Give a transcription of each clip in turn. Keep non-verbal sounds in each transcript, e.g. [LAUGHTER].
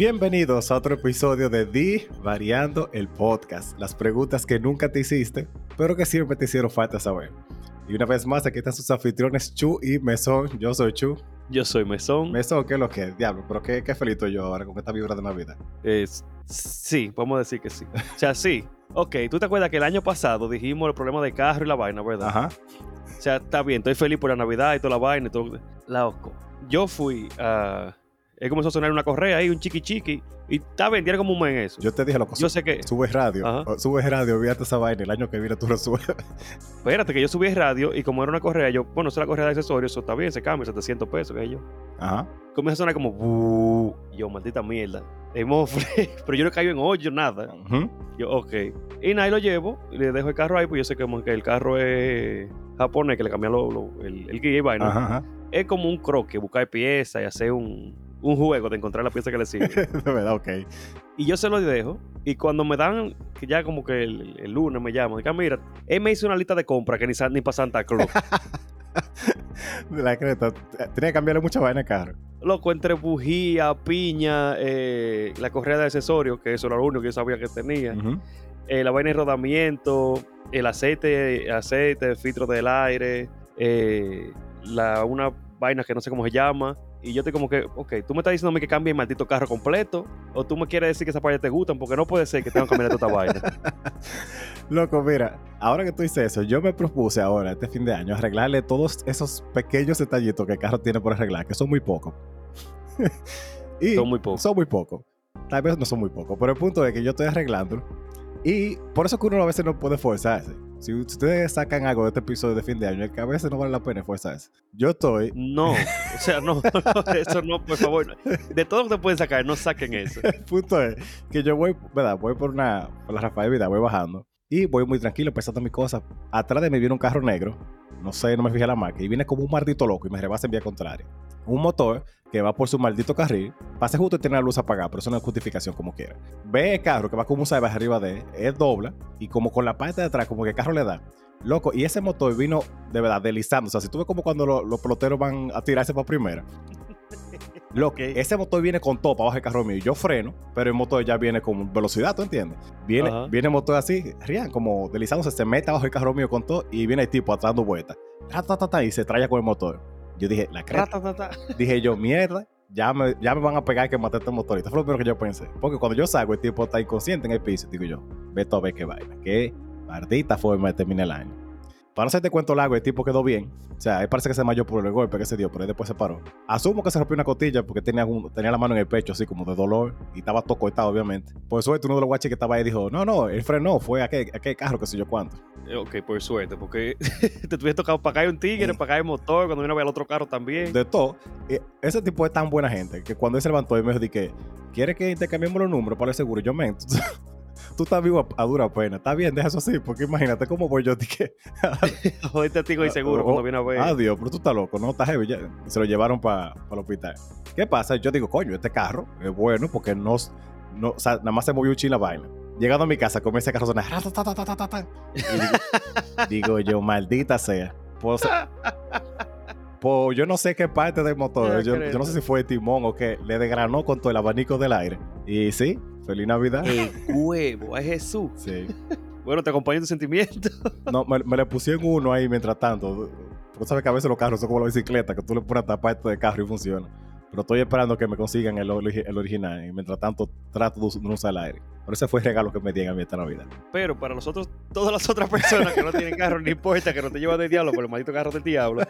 Bienvenidos a otro episodio de Di Variando el Podcast. Las preguntas que nunca te hiciste, pero que siempre te hicieron falta saber. Y una vez más, aquí están sus anfitriones Chu y Mesón. Yo soy Chu. Yo soy Mesón. Mesón, ¿qué es lo que es? Diablo, pero qué, qué feliz estoy yo ahora con esta vibra de Navidad. Es, sí, vamos a decir que sí. O sea, sí. Ok, tú te acuerdas que el año pasado dijimos el problema de carro y la vaina, ¿verdad? Ajá. O sea, está bien, estoy feliz por la Navidad y toda la vaina y todo. Loco. Yo fui a. Él comenzó a sonar una correa ahí, un chiqui chiqui. Y está tiene como un mes en eso. Yo te dije, loco, Yo sé que. subes radio. Ajá. Subes radio, fíjate esa vaina. El año que viene tú lo subes. [LAUGHS] Espérate, que yo subí radio y como era una correa, yo, bueno, es la correa de accesorios, eso está bien, se cambia, 700 pesos, que yo. Ajá. Comienza a sonar como. Yo, maldita mierda. [LAUGHS] Pero yo no caigo en hoyo, nada. Ujú. Yo, ok. Y nada, y lo llevo, y le dejo el carro ahí, pues yo sé que, como que el carro es japonés, que le cambian lo- lo- el, el guía y vaina. Ajá, ajá. Es como un croque, buscar piezas y hacer un, un juego de encontrar la pieza que le sirve. [LAUGHS] De verdad, ok. y yo se lo dejo, y cuando me dan, que ya como que el, el lunes me llaman, digan, mira, él me hizo una lista de compras que ni, ni para Santa Claus. [LAUGHS] De la creta. Tenía que cambiarle mucha vaina al carro. Loco, entre bujía, piña, eh, la correa de accesorios, que eso era lo único que yo sabía que tenía. Eh, la vaina de rodamiento, el aceite, aceite, filtro del aire, eh, la, una vaina que no sé cómo se llama. Y yo estoy como que, ok, tú me estás diciendo a mí que cambie el maldito carro completo, o tú me quieres decir que esas partes te gustan, porque no puede ser que tengan que cambiar toda esta vaina. [LAUGHS] Loco, mira, ahora que tú dices eso, yo me propuse ahora, este fin de año, arreglarle todos esos pequeños detallitos que el carro tiene por arreglar, que son muy pocos. [LAUGHS] y Son muy pocos. Son muy pocos. Tal vez no son muy pocos, pero el punto es que yo estoy arreglando. Y por eso que uno a veces no puede forzarse. Si ustedes sacan algo de este episodio de fin de año, es que a veces no vale la pena esforzarse. Yo estoy. No, o sea, no, [LAUGHS] eso no, por favor. De todo lo que pueden sacar, no saquen eso. [LAUGHS] El punto es que yo voy, ¿verdad? Voy por una. Por la Rafael Vida, voy bajando. Y voy muy tranquilo, pensando mis cosas. Atrás de mí viene un carro negro. No sé, no me fijé la marca. Y viene como un maldito loco y me rebasa en vía contraria. Un motor que va por su maldito carril. Pasa justo y tiene la luz apagada, pero eso no es justificación como quiera. Ve el carro que va como un salvaje arriba de él. Él dobla. Y como con la parte de atrás, como que el carro le da. Loco, y ese motor vino de verdad deslizando. O sea, si tú ves como cuando lo- los peloteros van a tirarse para primera. Loco, Ok. ese motor viene con todo para abajo del carro mío. Yo freno, pero el motor ya viene con velocidad, ¿tú entiendes? Viene, Ajá. viene el motor así, rian, como deslizándose, se mete abajo el carro mío con todo y viene el tipo atrás dando vueltas. Ta, ta, ta, ta, y se trae con el motor. Yo dije, la creta. Dije yo, mierda, ya me, ya me van a pegar que maté este motor. Y esto fue lo primero que yo pensé. Porque cuando yo salgo, el tipo está inconsciente en el piso. Digo yo, ve a ver qué vaina. Qué maldita forma de terminar el año. Para no hacerte cuento largo, el tipo quedó bien. O sea, él parece que se desmayó por el golpe que se dio, pero él después se paró. Asumo que se rompió una costilla porque tenía, un- tenía la mano en el pecho, así como de dolor, y estaba todo cortado, obviamente. Por suerte, uno de los guaches que estaba ahí dijo: No, no, él frenó, fue aquel, aquel carro, que sé yo cuánto. Eh, Ok, por suerte, porque [LAUGHS] te tuviese tocado pagar un tigre, Sí. pagar el motor, cuando vino a ver el otro carro también. De todo. eh, Ese tipo es tan buena gente que cuando él se levantó y me dijo: que ¿Quiere que intercambiemos los números para el seguro? Y yo, men, [LAUGHS] tú, estás vivo a, a dura pena. Está bien, deja eso así, porque imagínate cómo voy yo. [LAUGHS] Dije, [LAUGHS] Joder, testigo y seguro Oh, cuando viene a ver. Dios, pero tú estás loco, no estás heavy. ya. Se lo llevaron para el hospital. ¿Qué pasa? Yo digo, coño, este carro es bueno porque no, no o sea, nada más se movió un chila vaina. Llegando a mi casa, comienza ese carro sonar. digo, [LAUGHS] digo yo, maldita sea. Pues, pues yo no sé qué parte del motor. Yo, no sé si fue timón o qué. Le desgranó con todo el abanico del aire. Y sí, feliz Navidad. El huevo, es Jesús. Sí. [LAUGHS] Bueno, te acompaño en tu sentimiento. No, me, me le pusieron uno ahí mientras tanto. Tú sabes que a veces los carros son como la bicicleta, que tú le pones esta parte del carro y funciona. Pero estoy esperando que me consigan el, origi- el original. Y mientras tanto, trato de no usar el aire. Pero ese fue el regalo que me dieron a mí esta Navidad. Pero para nosotros, todas las otras personas que no tienen carro, no importa que no te llevan del diablo por el maldito carro del diablo.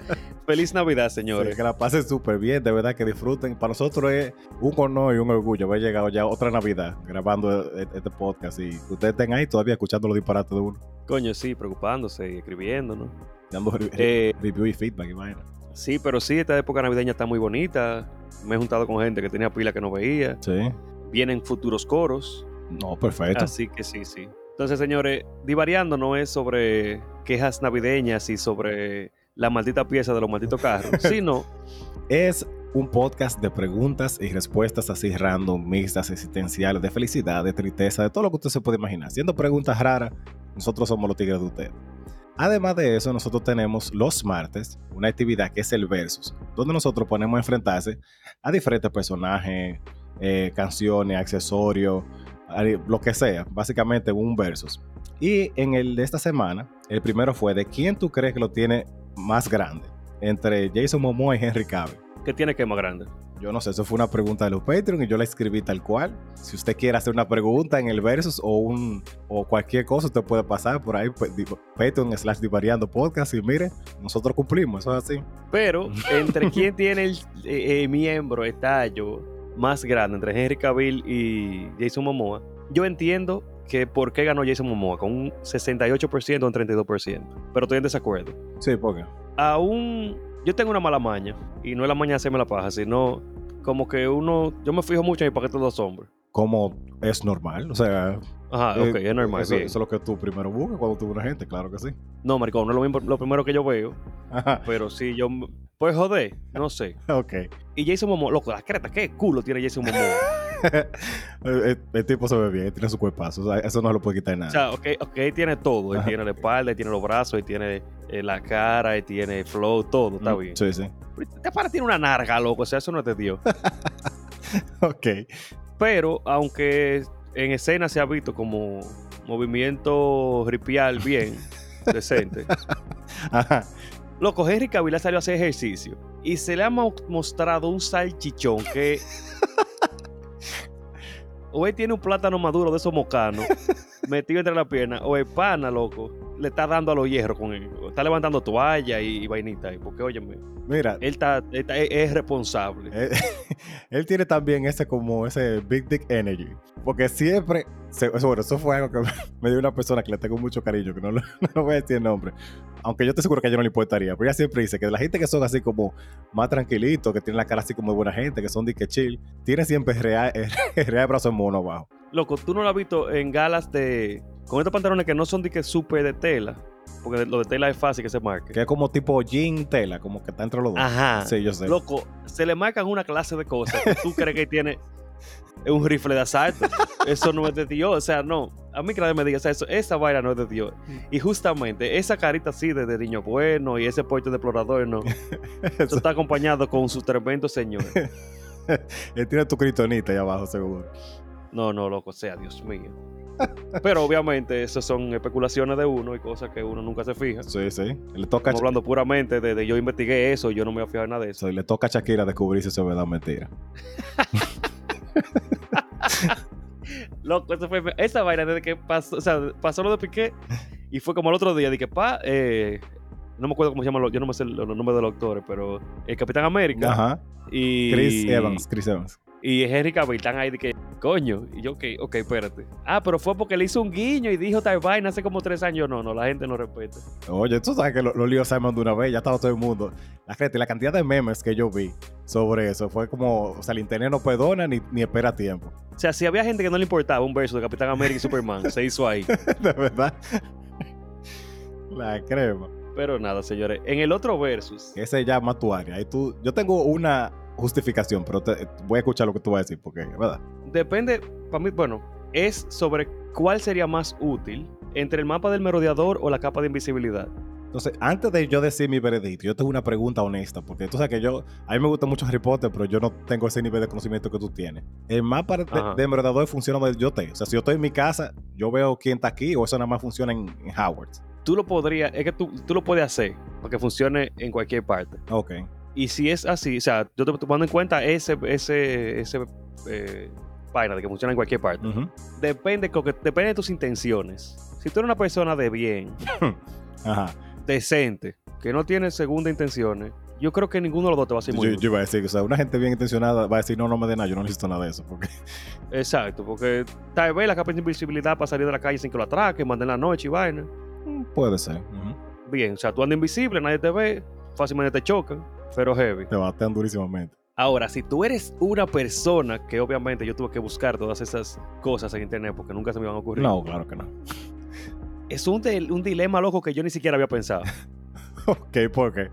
Feliz Navidad, Sí, señores. que la pasen súper bien, de verdad que disfruten. Para nosotros es un honor y un orgullo haber llegado ya otra Navidad grabando e- este podcast. Y que ustedes estén ahí todavía escuchando los disparates de uno. Coño, sí, preocupándose y escribiendo, ¿no? Dando Eh, review y feedback vaina. Sí, pero sí, esta época navideña está muy bonita. Me he juntado con gente que tenía pila que no veía. Sí. Vienen futuros coros. No, perfecto. Así que sí, sí. Entonces, señores, divariando no es sobre quejas navideñas y sobre la maldita pieza de los malditos carros, [LAUGHS] sino Es un podcast de preguntas y respuestas así random, mixtas, existenciales, de felicidad, de tristeza, de todo lo que usted se puede imaginar. Siendo preguntas raras, nosotros somos los tigres de usted. Además de eso, nosotros tenemos los martes una actividad que es el Versus, donde nosotros ponemos a enfrentarse a diferentes personajes, eh, canciones, accesorios, lo que sea, básicamente un versus. Y en el de esta semana, el primero fue de quién tú crees que lo tiene más grande entre Jason Momoa y Henry Cavill. ¿Qué tiene que más grande? Yo no sé, eso fue una pregunta de los Patreon y yo la escribí tal cual. Si usted quiere hacer una pregunta en el versus o un o cualquier cosa, usted puede pasar por ahí, pues, Patreon slash divariando podcast y mire, nosotros cumplimos, eso es así. Pero, [LAUGHS] entre quién tiene el eh, eh, miembro, estallo más grande, entre Henry Cavill y Jason Momoa, yo entiendo que por qué ganó Jason Momoa, con un 68% o un 32%. Pero estoy en desacuerdo. Sí, porque. Aún, yo tengo una mala maña, y no es la maña de hacerme la paja, sino como que uno, yo me fijo mucho en el paquete de los hombres. Como es normal, o sea, Ajá, eh, ok, es normal. Eso, bien. eso es lo que tú primero buscas cuando tú ves una gente, claro que sí. No, maricón, no es lo, mismo- lo primero que yo veo, Ajá, pero sí, yo, pues joder, no sé. [LAUGHS] ok. Y Jason Momoa, loco, la creta, qué culo tiene Jason Momoa. [LAUGHS] [LAUGHS] el, el- tipo se ve bien, tiene su cuerpazo, o sea, eso no lo puede quitar O nada. sea, ok, ok, él tiene todo. Él tiene la espalda, él tiene los brazos, él tiene eh, la cara, él tiene flow, todo, está Mm, bien. Sí, sí. Pero para tiene una narga, loco, o sea, eso no es de Dios. [LAUGHS] Ok. Pero, aunque en escena se ha visto como movimiento ripial bien, [LAUGHS] decente. Ajá. Loco, Henry Cavill ha salido a hacer ejercicio y se le ha mo- mostrado un salchichón que... o él tiene un plátano maduro de esos mocanos [LAUGHS] metido entre la pierna, o el pana, loco, le está dando a los hierros con él. Está levantando toalla y, y vainita porque, óyeme, Mira, él, está, él está- es, es responsable. él, [LAUGHS] él tiene también ese como ese Big Dick Energy. Porque siempre, se- eso, bueno, eso fue algo que me [LAUGHS] dio una persona que le tengo mucho cariño, que no, lo- [LAUGHS] no voy a decir el nombre. Aunque yo te seguro que ella no le importaría. Pero ella siempre dice que la gente que son así como más tranquilitos, que tienen la cara así como de buena gente, que son de que chill, tiene siempre real, real brazo en mono abajo. Loco, tú no lo has visto en galas de... Con estos pantalones que no son de que súper de tela, porque lo de tela es fácil que se marque. Que es como tipo jean tela, como que está entre los dos. Ajá. Sí, yo sé. Loco, se le marcan una clase de cosas que tú crees que [LAUGHS] tiene un rifle de asalto. Eso no es de Dios. O sea, no. A mí que nadie me diga, o sea, eso, esa vaina no es de Dios. Y justamente esa carita así de, de niño bueno y ese porte de explorador, no. [LAUGHS] Eso está acompañado con su tremendo señor. [LAUGHS] Él tiene tu critonita ahí abajo, seguro. No, no, loco, sea Dios mío. Pero obviamente esas son especulaciones de uno y cosas que uno nunca se fija. Sí, sí. Le toca, Estamos hablando puramente de, de yo investigué eso y yo no me voy a fijar en nada de eso. sí, le toca a Shakira descubrir si eso es verdad o mentira. [LAUGHS] Loco, eso fue, esa vaina desde que pasó, o sea, pasó lo de Piqué y fue como el otro día, dije, pa, eh, no me acuerdo cómo se llama, yo no me sé los, los nombres de los actores, pero el Capitán América Ajá. y Chris Evans, Chris Evans. Y Henry Cavill están ahí de que, coño, y yo, ok, ok, espérate. Ah, pero fue porque le hizo un guiño y dijo tal vaina hace como tres años. No, no, la gente no respeta. Oye, tú sabes que lo- los líos se de una vez, ya estaba todo el mundo. La gente, la cantidad de memes que yo vi sobre eso fue como, o sea, el internet no perdona ni, ni espera tiempo. O sea, si había gente que no le importaba un verso de Capitán América y Superman, se hizo ahí. [LAUGHS] de verdad. La crema. Pero nada, señores. En el otro versus, Ese se llama tu área. Ahí tú, yo tengo una justificación, pero te- voy a escuchar lo que tú vas a decir, porque, ¿verdad? depende, para mí, bueno, es sobre cuál sería más útil entre el mapa del merodeador o la capa de invisibilidad. Entonces, antes de yo decir mi veredicto, yo tengo una pregunta honesta, porque tú sabes que yo, a mí me gusta mucho Harry Potter, pero yo no tengo ese nivel de conocimiento que tú tienes. El mapa de, de Merodeador funciona donde yo esté. O sea, si yo estoy en mi casa, yo veo quién está aquí, o eso nada más funciona en, en Howard. Tú lo podrías, es que tú, tú lo puedes hacer para que funcione en cualquier parte. Ok. Y si es así, o sea, yo te tomando en cuenta ese, ese, ese eh, vaina de que funciona en cualquier parte. Depende, depende de tus intenciones. Si tú eres una persona de bien, [LAUGHS] Ajá. decente, que no tiene segunda intenciones, yo creo que ninguno de los dos te va a ser Yo, muy yo útil. iba a decir, o sea, una gente bien intencionada va a decir, no, no me dé nada, yo no necesito nada de eso. Porque, [LAUGHS] Exacto, porque tal vez la capa de invisibilidad para salir de la calle sin que lo atraquen, manden la noche y vaina. mm, puede ser. Bien, o sea, tú andas invisible, nadie te ve, fácilmente te chocan, pero heavy. Te batean durísimamente. Ahora, si tú eres una persona que obviamente yo tuve que buscar todas esas cosas en internet porque nunca se me iban a ocurrir. No, claro que no. Es un, un dilema loco que yo ni siquiera había pensado. [LAUGHS] ok, ¿por qué?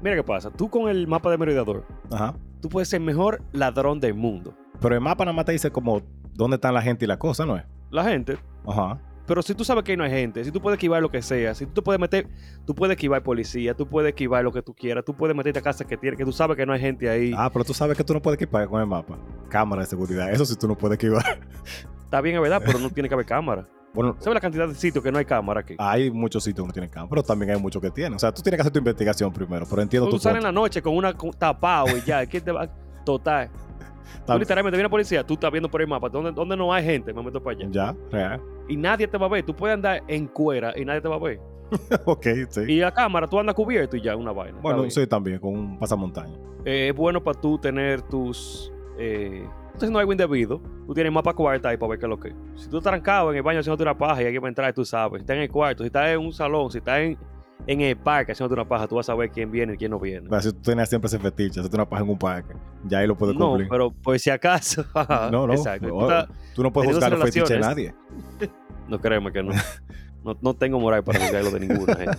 Mira qué pasa, tú con el mapa de merodeador, Ajá. tú puedes ser mejor ladrón del mundo. Pero el mapa nada más te dice como dónde están la gente y la cosa, ¿no es? La gente, Ajá. Pero si tú sabes que ahí no hay gente, si tú puedes esquivar lo que sea, si tú te puedes meter, tú puedes esquivar policía, tú puedes esquivar lo que tú quieras, tú puedes meterte a casa que tiene, que tú sabes que no hay gente ahí. Ah, pero tú sabes que tú no puedes equipar con el mapa. Cámara de seguridad. Eso sí tú no puedes equipar. Está bien, es verdad, pero no tiene que haber cámara. Bueno, ¿Sabes la cantidad de sitios que no hay cámara aquí? hay muchos sitios que no tienen cámara, pero también hay muchos que tienen. O sea, tú tienes que hacer tu investigación primero, pero entiendo tú tu sales en la noche con una con- tapado y ya, ¿quién te va? Total. Tú literalmente viene la policía, tú estás viendo por el mapa, ¿dónde, dónde no hay gente? Me meto para allá. Ya, real. Y nadie te va a ver. Tú puedes andar en cuera y nadie te va a ver. [LAUGHS] ok, sí. Y la cámara, tú andas cubierto y ya, una vaina. Bueno, sí, también, con un pasamontaña. Eh, es bueno para tú tener tus. Eh, tú estás haciendo algo indebido. Tú tienes mapa cuarta ahí para ver qué es lo que. es. Si tú estás trancado en el baño haciéndote una paja y alguien va a entrar, tú sabes. Si estás en el cuarto, si estás en un salón, si estás en, en el parque haciéndote una paja, tú vas a saber quién viene y quién no viene. Pero si tú tenías siempre ese fetiche, hacerte una paja en un parque, ya ahí lo puedes No, cumplir. pero por si acaso. [LAUGHS] no, no. [LAUGHS] Exacto. Tú no puedes juzgar los fetiches de nadie. [LAUGHS] No créeme que no. No, no tengo moral para juzgarlo de ninguna gente.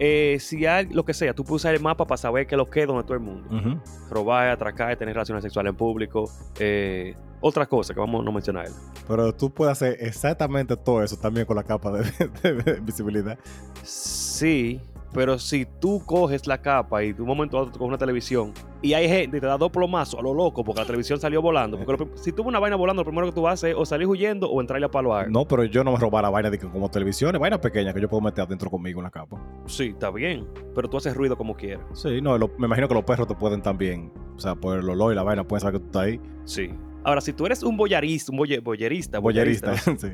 Eh, si hay lo que sea, tú puedes usar el mapa para saber qué es lo que es donde todo el mundo. Ujú. Robar, atracar, tener relaciones sexuales en público. Eh, otras cosas que vamos a no mencionar. Pero tú puedes hacer exactamente todo eso también con la capa de, [LAUGHS] de- de visibilidad. Sí, pero si tú coges la capa y de un momento a otro coges una televisión y hay gente y te da dos plomazos a lo loco porque la televisión salió volando. Porque lo prim- si ves una vaina volando, lo primero que tú haces es o salir huyendo o entrarle a palo a No, pero yo no me robara vaina de que como televisiones, vainas pequeñas que yo puedo meter adentro conmigo en la capa. Sí, está bien, pero tú haces ruido como quieras. Sí, no, lo- me imagino que los perros te pueden también, o sea, por el olor y la vaina, pueden saber que tú estás ahí. Sí. Ahora, si tú eres un boyarista, un boye- boyerista, Boyerista, [LAUGHS] sí.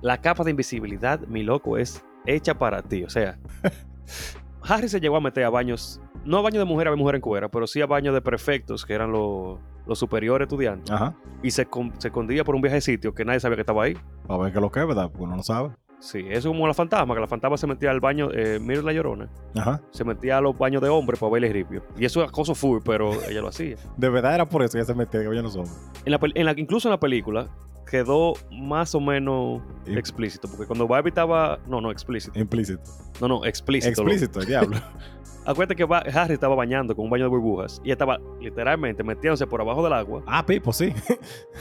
la capa de invisibilidad, mi loco, es hecha para ti. O sea, [LAUGHS] Harry se llegó a meter a baños, no a baños de mujer a mujer en cuera, pero sí a baños de prefectos, que eran los, los superiores estudiantes. Ajá. Y se, con- se escondía por un viaje de sitio que nadie sabía que estaba ahí. Para ver qué es lo que es, ¿verdad? Porque uno no sabe. Sí, eso es como la fantasma, que la fantasma se metía al baño, eh, mira la llorona, Ajá. se metía a los baños de hombres para verle ripio. Y eso es acoso full, pero [LAUGHS] ella lo hacía. De verdad era por eso que ella se metía, que yo no somos. En la, pel- en la- incluso en la película quedó más o menos explícito, porque cuando Barbie estaba, no, no, explícito, Implícito. no, no, explícito. Explícito, el diablo. [LAUGHS] Acuérdate que Harry estaba bañando con un baño de burbujas y estaba literalmente metiéndose por abajo del agua ah, Pipo, sí.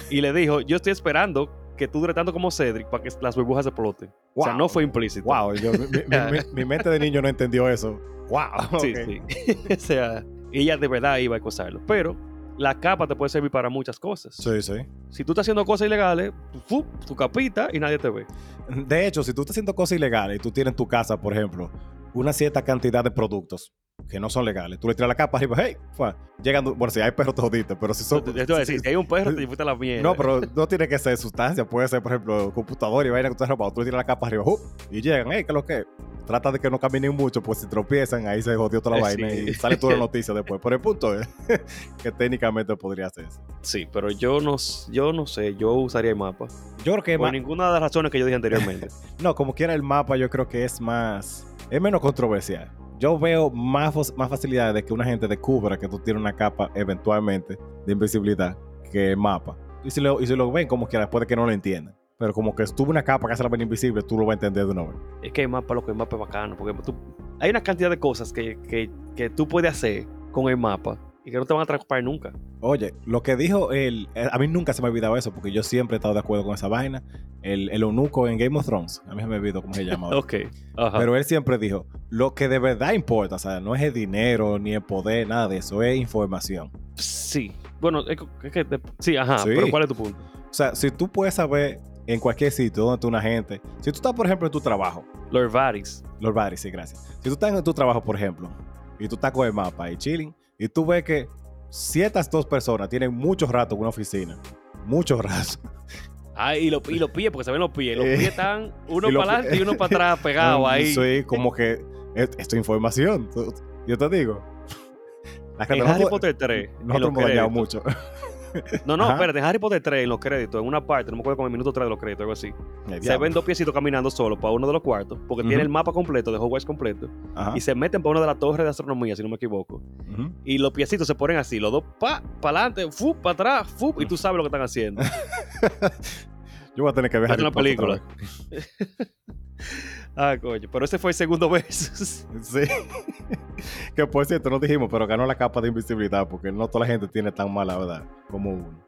y le dijo, yo estoy esperando que tú dure tanto como Cedric para que las burbujas exploten. O sea, no fue implícito. Wow, yo- mi, mi- mi- mi mente de niño no entendió eso. Wow. [LAUGHS] Sí, sí. [LAUGHS] o sea, ella de verdad iba a acosarlo. Pero la capa te puede servir para muchas cosas. Sí, sí. Si tú estás haciendo cosas ilegales, ¡fu! tu capita y nadie te ve. De hecho, si tú estás haciendo cosas ilegales y tú tienes en tu casa, por ejemplo, una cierta cantidad de productos que no son legales, tú le tiras la capa arriba, hey, fue, llegan, bueno, si hay perros te jodiste, pero si son... A decir, si hay un perro, te fuiste a la mierda. No, pero no tiene que ser sustancia, puede ser, por ejemplo, computador y vaina que tú has robado. Tú le tiras la capa arriba ¡uh! y llegan, hey, ¿qué es lo que? Trata de que no caminen mucho, pues si tropiezan, ahí se jodió toda la Eh, vaina y sale toda la [LAUGHS] noticia después. Pero el punto es [LAUGHS] que técnicamente podría hacerse. Sí, pero yo no, yo no sé, yo usaría el mapa. Yo creo que Por ninguna de las razones que yo dije anteriormente. [LAUGHS] no, como quiera el mapa, yo creo que es más, es menos controversial. Yo veo más, más facilidades de que una gente descubra que tú tienes una capa eventualmente de invisibilidad que el mapa. Y si lo, y si ven como quiera, puede que no lo entiendan. Pero como que estuvo una capa que hace la vaina invisible, tú lo vas a entender de una vez. es que el mapa, lo que el mapa es bacano. Porque tú, hay una cantidad de cosas que, que, que tú puedes hacer con el mapa y que no te van a atrapar nunca. Oye, lo que dijo él, eh, a mí nunca se me ha olvidado eso, porque yo siempre he estado de acuerdo con esa vaina. El, el eunuco en Game of Thrones, a mí se me olvidó cómo se llama. ahora. [LAUGHS] Ok. Ajá. Pero él siempre dijo, lo que de verdad importa, o sea, no es el dinero, ni el poder, nada de eso, es información. sí. Bueno, es, que- te- sí, ajá. Sí. Pero ¿cuál es tu punto? O sea, si tú puedes saber en cualquier sitio donde está una gente, si tú estás, por ejemplo, en tu trabajo, Lord Varys. Lord Barry, sí, gracias. Si tú estás en tu trabajo, por ejemplo, y tú estás con el mapa y chilling, y tú ves que ciertas dos personas tienen mucho rato en una oficina, mucho rato. Ah, y, lo, y los pies, porque se ven los pies. Los Eh, pies están uno para adelante y uno para atrás pegado [LAUGHS] ahí. Sí, como que es- esto es información. Yo te digo. La no Harry Potter 3. en Nosotros hemos dañado mucho. No, no, Ajá. espérate, Harry Potter 3, en los créditos, en una parte, no me acuerdo con el minuto 3 de los créditos, algo así. Se ven dos piecitos caminando solo para uno de los cuartos, porque tiene el mapa completo de Hogwarts completo, Ajá. y se meten para una de las torres de astronomía, si no me equivoco. Y los piecitos se ponen así, los dos pa, para adelante, fu, para atrás, fu, y tú sabes lo que están haciendo. [LAUGHS] Yo voy a tener que ver Harry una Potter película. [LAUGHS] ah, coño, pero ese fue el segundo versus. [LAUGHS] Sí. que por cierto, no dijimos, pero ganó la capa de invisibilidad porque no toda la gente tiene tan mala verdad como uno.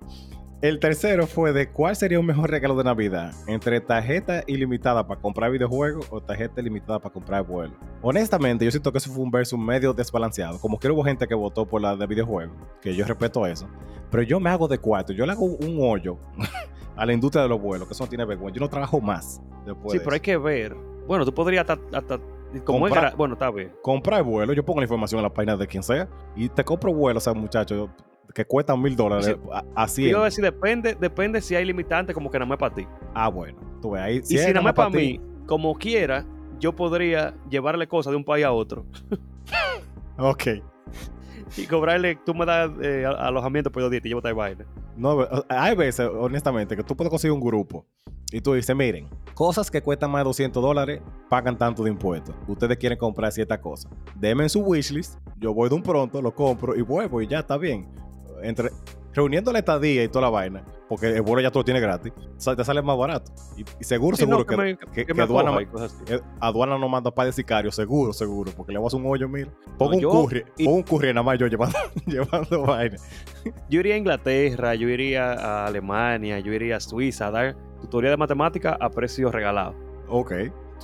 El tercero fue de cuál sería un mejor regalo de Navidad, entre tarjeta ilimitada para comprar videojuegos o tarjeta ilimitada para comprar vuelos. Honestamente, yo siento que eso fue un verso medio desbalanceado. Como que hubo gente que votó por la de videojuegos, que yo respeto eso. Pero yo me hago de cuarto, yo le hago un hoyo [LAUGHS] a la industria de los vuelos, que eso no tiene vergüenza. Yo no trabajo más después. Sí, de pero hay eso. que ver. Bueno, tú podrías hasta. hasta como es Comprar- gra- bueno, está bien. Comprar vuelo, yo pongo la información en la página de quien sea y te compro vuelos, o sea, muchachos, que cuestan mil dólares Sí. a, a 100. Yo iba a decir, depende, depende si hay limitante, como que nada más para ti. Ah, bueno, tú ves ahí. y si es nada más para mí, como quiera, yo podría llevarle cosas de un país a otro Ok. Y cobrarle, tú me das eh, a- alojamiento por dos días y te llevo esta vaina. No, hay veces, honestamente, que tú puedes conseguir un grupo y tú dices, miren, cosas que cuestan más de 200 dólares pagan tanto de impuestos. Ustedes quieren comprar cierta cosa. Denme en su wishlist, yo voy de un pronto, lo compro y vuelvo y ya está bien. Entre, reuniendo la estadía y toda la vaina, porque el vuelo ya todo tiene gratis, te sale más barato. Y, y seguro, Sí, no, seguro que que, me- que- que que me aduana, eh, aduana no manda para de sicario, seguro, seguro, porque le vas a un hoyo, mira. Pongo No, un yo- curry, y- pongo un curry nada más yo llevando, [LAUGHS] llevando vaina. Yo iría a Inglaterra, yo iría a Alemania, yo iría a Suiza a dar tutoría de matemática a precio regalado. Ok.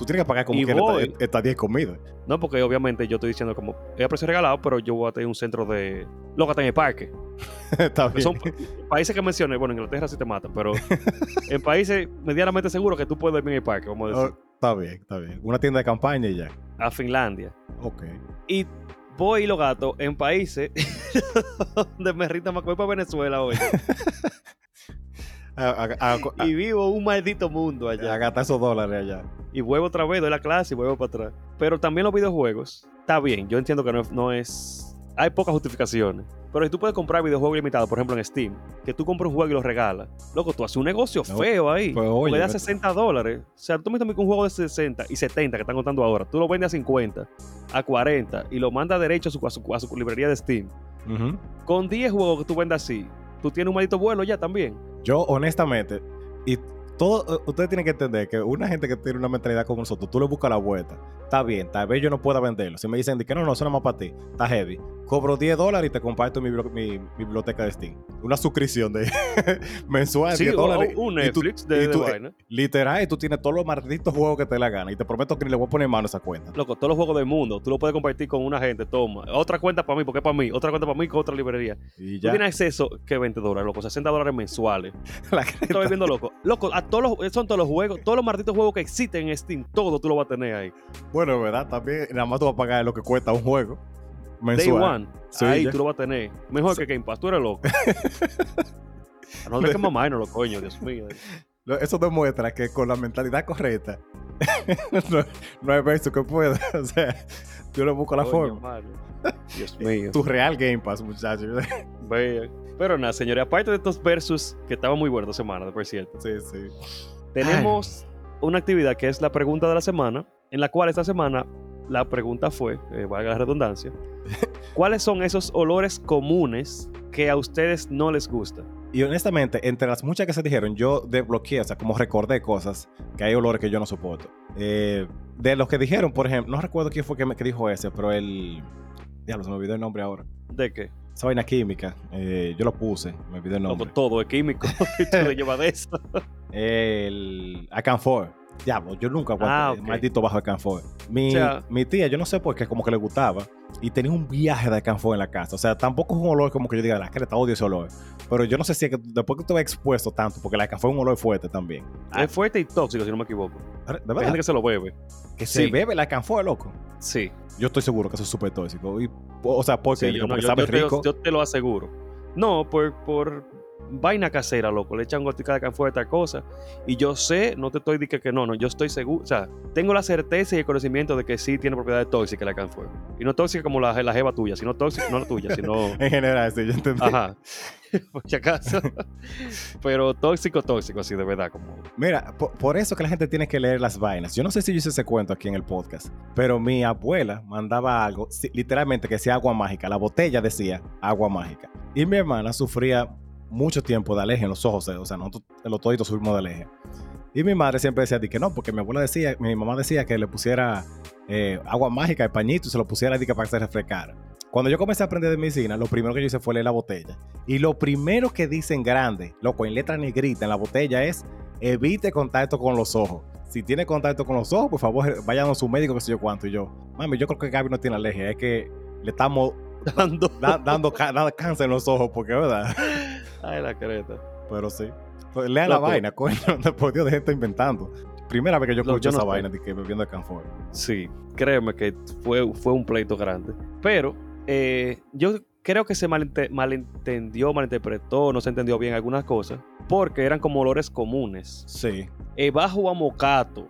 Tú tienes que pagar como Y quieras voy. esta- esta 10 comidas. No, porque obviamente yo estoy diciendo como es a precio regalado, pero yo voy a tener un centro de. Loco, en el parque. [LAUGHS] Está Que bien. son [LAUGHS] países que mencioné, bueno, en Inglaterra sí te matan, pero [LAUGHS] en países medianamente seguros que tú puedes dormir en el parque, vamos a decir. Oh, está bien, está bien. Una tienda de campaña y ya. A Finlandia. Ok. Y voy y lo gato en países donde me rita más. Voy para Venezuela hoy. A, a- a- y vivo un maldito mundo allá. a gastar esos dólares allá. y vuelvo otra vez, doy la clase y vuelvo para atrás. Pero también los videojuegos, está bien, yo entiendo que no, es- no es... Hay pocas justificaciones. Pero si tú puedes comprar videojuegos limitados, por ejemplo en Steam, que tú compras un juego y lo regalas, loco, tú haces un negocio No, feo ahí. pues, oye, da vete. 60 dólares. O sea, tú me tomas un juego de 60 y 70 que están contando ahora, tú lo vendes a 50, a 40 y lo mandas derecho a su, a su, a su librería de Steam. Con 10 juegos que tú vendas así, tú tienes un maldito vuelo ya también. Yo, honestamente, y todo, ustedes tienen que entender que una gente que tiene una mentalidad como nosotros, tú le buscas la vuelta. Está bien, tal vez yo no pueda venderlo. Si me dicen que no, no, es más para ti, está heavy. Cobro 10 dólares y te comparto mi, mi- mi biblioteca de Steam. Una suscripción de [LAUGHS] mensual, Sí, 10 o- dólares. un y tú- Netflix de, y de tú, eh, vaina. Literal, y tú tienes todos los malditos juegos que te la gana. Y te prometo que ni le voy a poner mano a esa cuenta. Loco, todos los juegos del mundo, tú lo puedes compartir con una gente, toma. Otra cuenta para mí, porque es para mí. Otra cuenta para mí con otra librería. Y Tú ya. tienes acceso, que 20 dólares, loco, 60 dólares mensuales. [LAUGHS] La Estoy viendo loco. Loco, a todos los, son todos los juegos, todos los malditos juegos que existen en Steam, todo tú lo vas a tener ahí. Bueno, ¿verdad? También nada más tú vas a pagar lo que cuesta un juego Day mensual. One, Sí, ahí ya. tú lo vas a tener. Mejor que Game Pass, tú eres loco. A [LAUGHS] no ser que mamá no lo coño, Dios mío. Eso demuestra que con la mentalidad correcta [LAUGHS] no, no hay verso que pueda. [LAUGHS] O sea, yo le busco la Coño, forma. madre. Dios mío. Tu real Game Pass, muchachos. Pero nada, señores, aparte de estos versus que estaban muy buenos esta semana, por cierto. sí, sí. Tenemos una actividad que es la pregunta de la semana, en la cual esta semana la pregunta fue, eh, valga la redundancia, ¿cuáles son esos olores comunes que a ustedes no les gustan? Y honestamente, entre las muchas que se dijeron, yo desbloqueé, o sea, como recordé cosas que hay olores que yo no soporto. Eh, de los que dijeron, por ejemplo, no recuerdo quién fue que, me, que dijo ese, pero el. Diablo, se me olvidó el nombre ahora. ¿De qué? Esa vaina química, eh, yo lo puse, me olvidó el Como nombre. todo es químico [LAUGHS] le llevas de eso. El Acanfor. Diablo, yo nunca aguanté Ah, maldito bajo de Acanfor. Mi, O sea- mi tía, yo no sé por qué, como que le gustaba. Y tenía un viaje de Acanfor en la casa. O sea, tampoco es un olor como que yo diga, la creta odio ese olor. Pero yo no sé si es que después que ves expuesto tanto, porque la Acanfor es un olor fuerte también. Ah, Es fuerte y tóxico, si no me equivoco. ¿De Hay gente que se lo bebe. Que se bebe la Acanfor, loco. Sí. Yo estoy seguro que eso es súper tóxico. Y, o sea, porque, Sí, yo, no, porque yo- sabe yo te, rico. yo te lo aseguro. No, por, por vaina casera, loco. Le echan gotica de canfor tal cosa. Y yo sé, no te estoy diciendo que no, no. Yo estoy seguro. O sea, tengo la certeza y el conocimiento de que sí tiene propiedades tóxicas la canfor. Y no tóxica como la, la jeva tuya, sino tóxica, no la tuya, [LAUGHS] sino. En general, sí, yo entendí. Ajá. [LAUGHS] Por si acaso. Pero tóxico, tóxico, sí, de verdad. Como... Mira, po- por, eso que la gente tiene que leer las vainas. Yo no sé si yo hice ese cuento aquí en el podcast, pero mi abuela mandaba algo, literalmente que decía agua mágica. La botella decía agua mágica. Y mi hermana sufría mucho tiempo de alergia en los ojos. O sea, nosotros los toditos sufrimos de alergia. Y mi madre siempre decía que no, porque mi abuela decía, mi mamá decía que le pusiera eh, agua mágica, el pañito, y se lo pusiera que para que se refrescara. Cuando yo comencé a aprender de medicina, lo primero que yo hice fue leer la botella. Y lo primero que dicen grande, loco, en letra negrita en la botella es evite contacto con los ojos. Si tiene contacto con los ojos, por favor, vayan a su médico, que sé yo cuánto. Y yo, mami, yo creo que Gaby no tiene alergia, es que le estamos [LAUGHS] Dando. da- dando dando cáncer en los ojos, porque verdad. [LAUGHS] Ay, la creta. Pero sí. Pues lea la vaina, [LAUGHS] coño. Por Dios, de gente inventando. Primera vez que yo escucho no esa sé. vaina de que bebiendo Canfor. Sí, créeme que fue, fue un pleito grande. Pero eh, yo creo que se malente- malentendió, malinterpretó, no se entendió bien algunas cosas, porque eran como olores comunes. Sí. Bajo a mocato.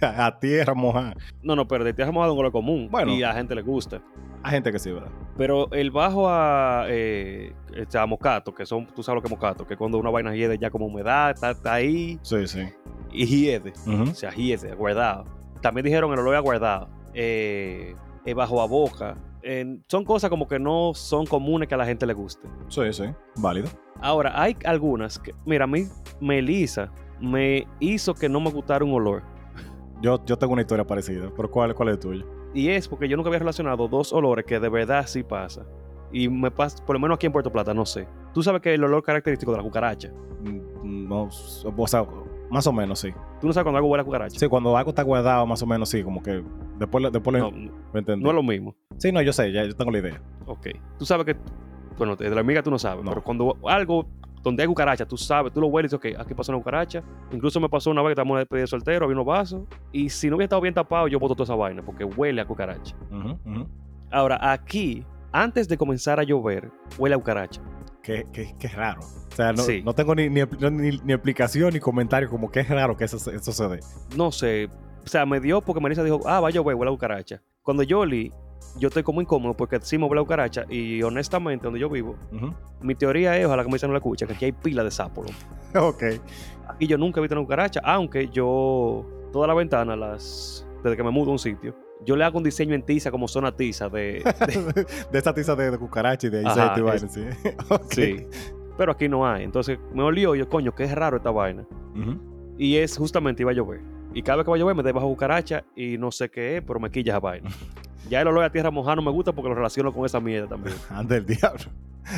[LAUGHS] A tierra mojada. No, no, pero de tierra mojada es un olor común. Bueno. Y a la gente le gusta. Hay gente que sí, ¿verdad? Pero el bajo a, eh, este, a mocato, que son, tú sabes lo que es mocato, que cuando una vaina hiede ya como humedad, está, está ahí Sí, sí. y hiede. Ujú. O sea, hiede, guardado. También dijeron el olor a guardado. Eh, el bajo a boca. Eh, son cosas como que no son comunes que a la gente le guste. Sí, sí. Válido. Ahora, hay algunas que, mira, a mí, Melissa me hizo que no me gustara un olor. Yo, yo tengo una historia parecida. Pero ¿cuál, cuál es tuya? Y es porque yo nunca había relacionado dos olores que de verdad sí pasa. Y me pasa, por lo menos aquí en Puerto Plata, no sé. Tú sabes que el olor característico de la cucaracha. Mm, No, o sea, más o menos sí. Tú no sabes cuando algo huele a cucaracha. Sí, cuando algo está guardado, más o menos sí. Como que después, después No, me entendí. no es lo mismo. Sí, no, yo sé, ya yo tengo la idea. Ok. Tú sabes que, bueno, de la hormiga tú no sabes, No. pero cuando algo donde hay cucaracha, tú sabes, tú lo hueles y dices, ok, aquí pasó una cucaracha. Incluso me pasó una vez que estábamos en despedida de soltero, había unos vasos. Y si no hubiera estado bien tapado, yo boto toda esa vaina, porque huele a cucaracha. Ahora, aquí, antes de comenzar a llover, huele a cucaracha. Qué, qué, qué raro. O sea, no, Sí. no tengo ni, ni, ni- ni explicación ni comentario como que es raro que eso, eso se dé. No sé, o sea, me dio porque Marisa dijo, ah, va a llover, huele a cucaracha. Cuando yo olí, yo estoy como incómodo porque sí me huele a cucaracha. Y honestamente, donde yo vivo, mi teoría es, ojalá que Marisa no la escuche, que aquí hay pila de sapos. [LAUGHS] Ok. Aquí yo nunca he visto una cucaracha, aunque yo, toda la ventana, las, desde que me mudo a un sitio, yo le hago un diseño en tiza como zona tiza de... de- [LAUGHS] de esa tiza de, de cucaracha y de insecto y vaina, sí. [LAUGHS] Sí. Pero aquí no hay. Entonces me olió y yo, coño, qué raro esta vaina. Y es justamente iba a llover. Y cada vez que va a llover me da bajo cucaracha y no sé qué es, pero me quilla esa vaina. Ya el olor a tierra mojada no me gusta porque lo relaciono con esa mierda también. [LAUGHS] Anda el diablo.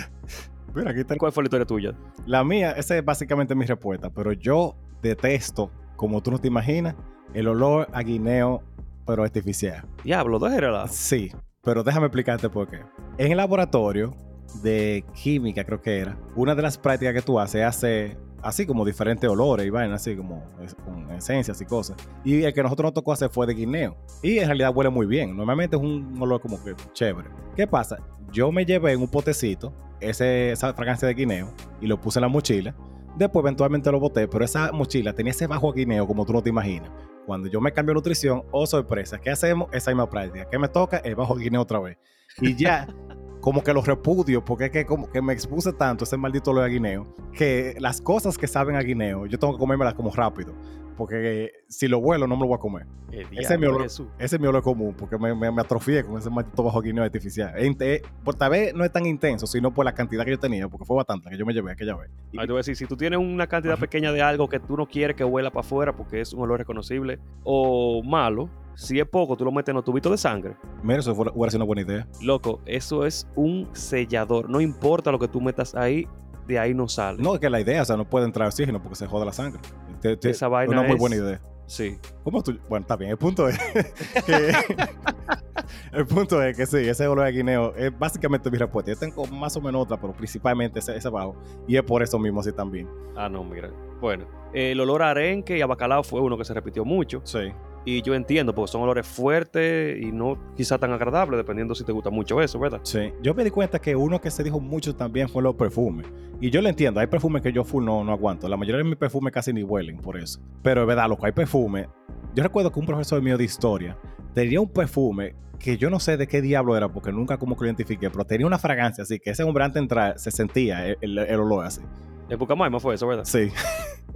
[LAUGHS] Mira, aquí está. ¿Cuál fue la historia tuya? La mía, esa es básicamente mi respuesta, pero yo detesto, como tú no te imaginas, el olor a guineo, pero artificial. Diablo, relajo. Sí, pero déjame explicarte por qué. En el laboratorio de química, creo que era, una de las prácticas que tú haces es hacer así como diferentes olores y vainas, así como es- con esencias y cosas. Y el que nosotros nos tocó hacer fue de guineo. Y en realidad huele muy bien. Normalmente es un olor como que chévere. ¿Qué pasa? Yo me llevé en un potecito ese, esa fragancia de guineo y lo puse en la mochila. Después eventualmente lo boté, pero esa mochila tenía ese bajo guineo como tú no te imaginas. Cuando yo me cambio nutrición, oh sorpresa, ¿qué hacemos? Esa misma práctica. ¿Qué me toca? El bajo guineo otra vez. Y ya, [LAUGHS] como que lo repudio, porque es que como que me expuse tanto ese maldito olor a guineo, que las cosas que saben a guineo, yo tengo que comérmelas como rápido. Porque si lo vuelo, no me lo voy a comer. Ese es mi olor. Ese es mi olor común, porque me, me, me atrofié con ese maldito bajo guineo artificial. E por tal vez no es tan intenso, sino por la cantidad que yo tenía, porque fue bastante que yo me llevé aquella vez. Y- Ahí te voy a decir, si tú tienes una cantidad Ajá. pequeña de algo que tú no quieres que huela para afuera porque es un olor reconocible o malo, si es poco, tú lo metes en los tubitos de sangre. Mira, eso hubiera sido una buena idea. Loco, eso es un sellador. No importa lo que tú metas ahí, de ahí no sale. No, es que la idea, o sea, no puede entrar oxígeno porque se joda la sangre. Te- te- Esa vaina una muy es- buena idea. Sí. ¿Cómo tú? Bueno, está bien. El punto es [LAUGHS] que. [LAUGHS] el punto es que sí, ese olor a guineo es básicamente mi respuesta. Yo tengo más o menos otra, pero principalmente ese, ese bajo. Y es por eso mismo así también. Ah, no, mira. Bueno, el olor a arenque y a bacalao fue uno que se repitió mucho. Sí. Y yo entiendo, porque son olores fuertes y no quizá tan agradables, dependiendo si te gusta mucho eso, ¿verdad? Sí. Yo me di cuenta que uno que se dijo mucho también fue los perfumes. Y yo lo entiendo. Hay perfumes que yo full no, no aguanto. La mayoría de mis perfumes casi ni huelen por eso. Pero es verdad, loco, hay perfumes. Yo recuerdo que un profesor mío de historia tenía un perfume que yo no sé de qué diablo era porque nunca como que lo identifiqué, pero tenía una fragancia así que ese hombre antes de entrar se sentía el, el- el olor así. El Pucamaima fue eso, ¿verdad? Sí.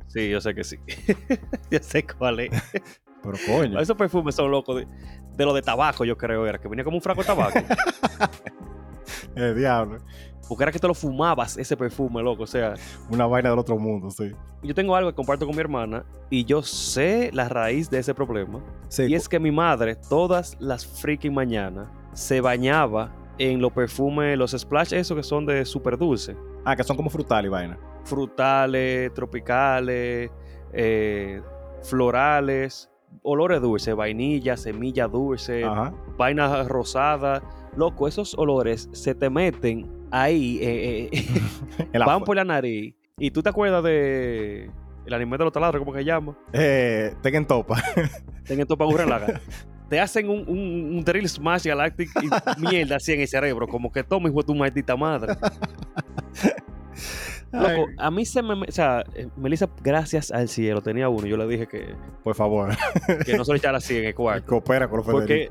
Sí, yo sé que sí. [LAUGHS] yo sé cuál es. [LAUGHS] Pero coño. Esos perfumes son locos de, de lo de tabaco, yo creo, era que venía como un fraco de tabaco. [LAUGHS] El diablo. Porque era que te lo fumabas, ese perfume, loco. O sea, Una vaina del otro mundo, sí. yo tengo algo que comparto con mi hermana y yo sé la raíz de ese problema. Sí. Y es que mi madre, todas las freaking mañanas, se bañaba en los perfumes, los splash, esos que son de súper dulce. Ah, que son como frutal y vaina. Frutales, tropicales, eh, florales, olores dulces, vainilla, semilla dulce, Ajá. vainas rosadas. Loco, esos olores se te meten ahí, eh, eh, [LAUGHS] [LAUGHS] la- van por la nariz. Y tú te acuerdas de el anime de los taladros, ¿cómo que se llama? Eh, Tekken Topa. Tengan topa. Te hacen un, un, un drill smash galactic y [LAUGHS] mierda así en el cerebro, como que toma hijo de tu maldita madre. Loco, a mí se me. O sea, eh, Melissa, gracias al cielo, tenía uno. Yo le dije que, Por favor. que no se lo echara así en el [LAUGHS] cuarto. Coopera con los Porque-.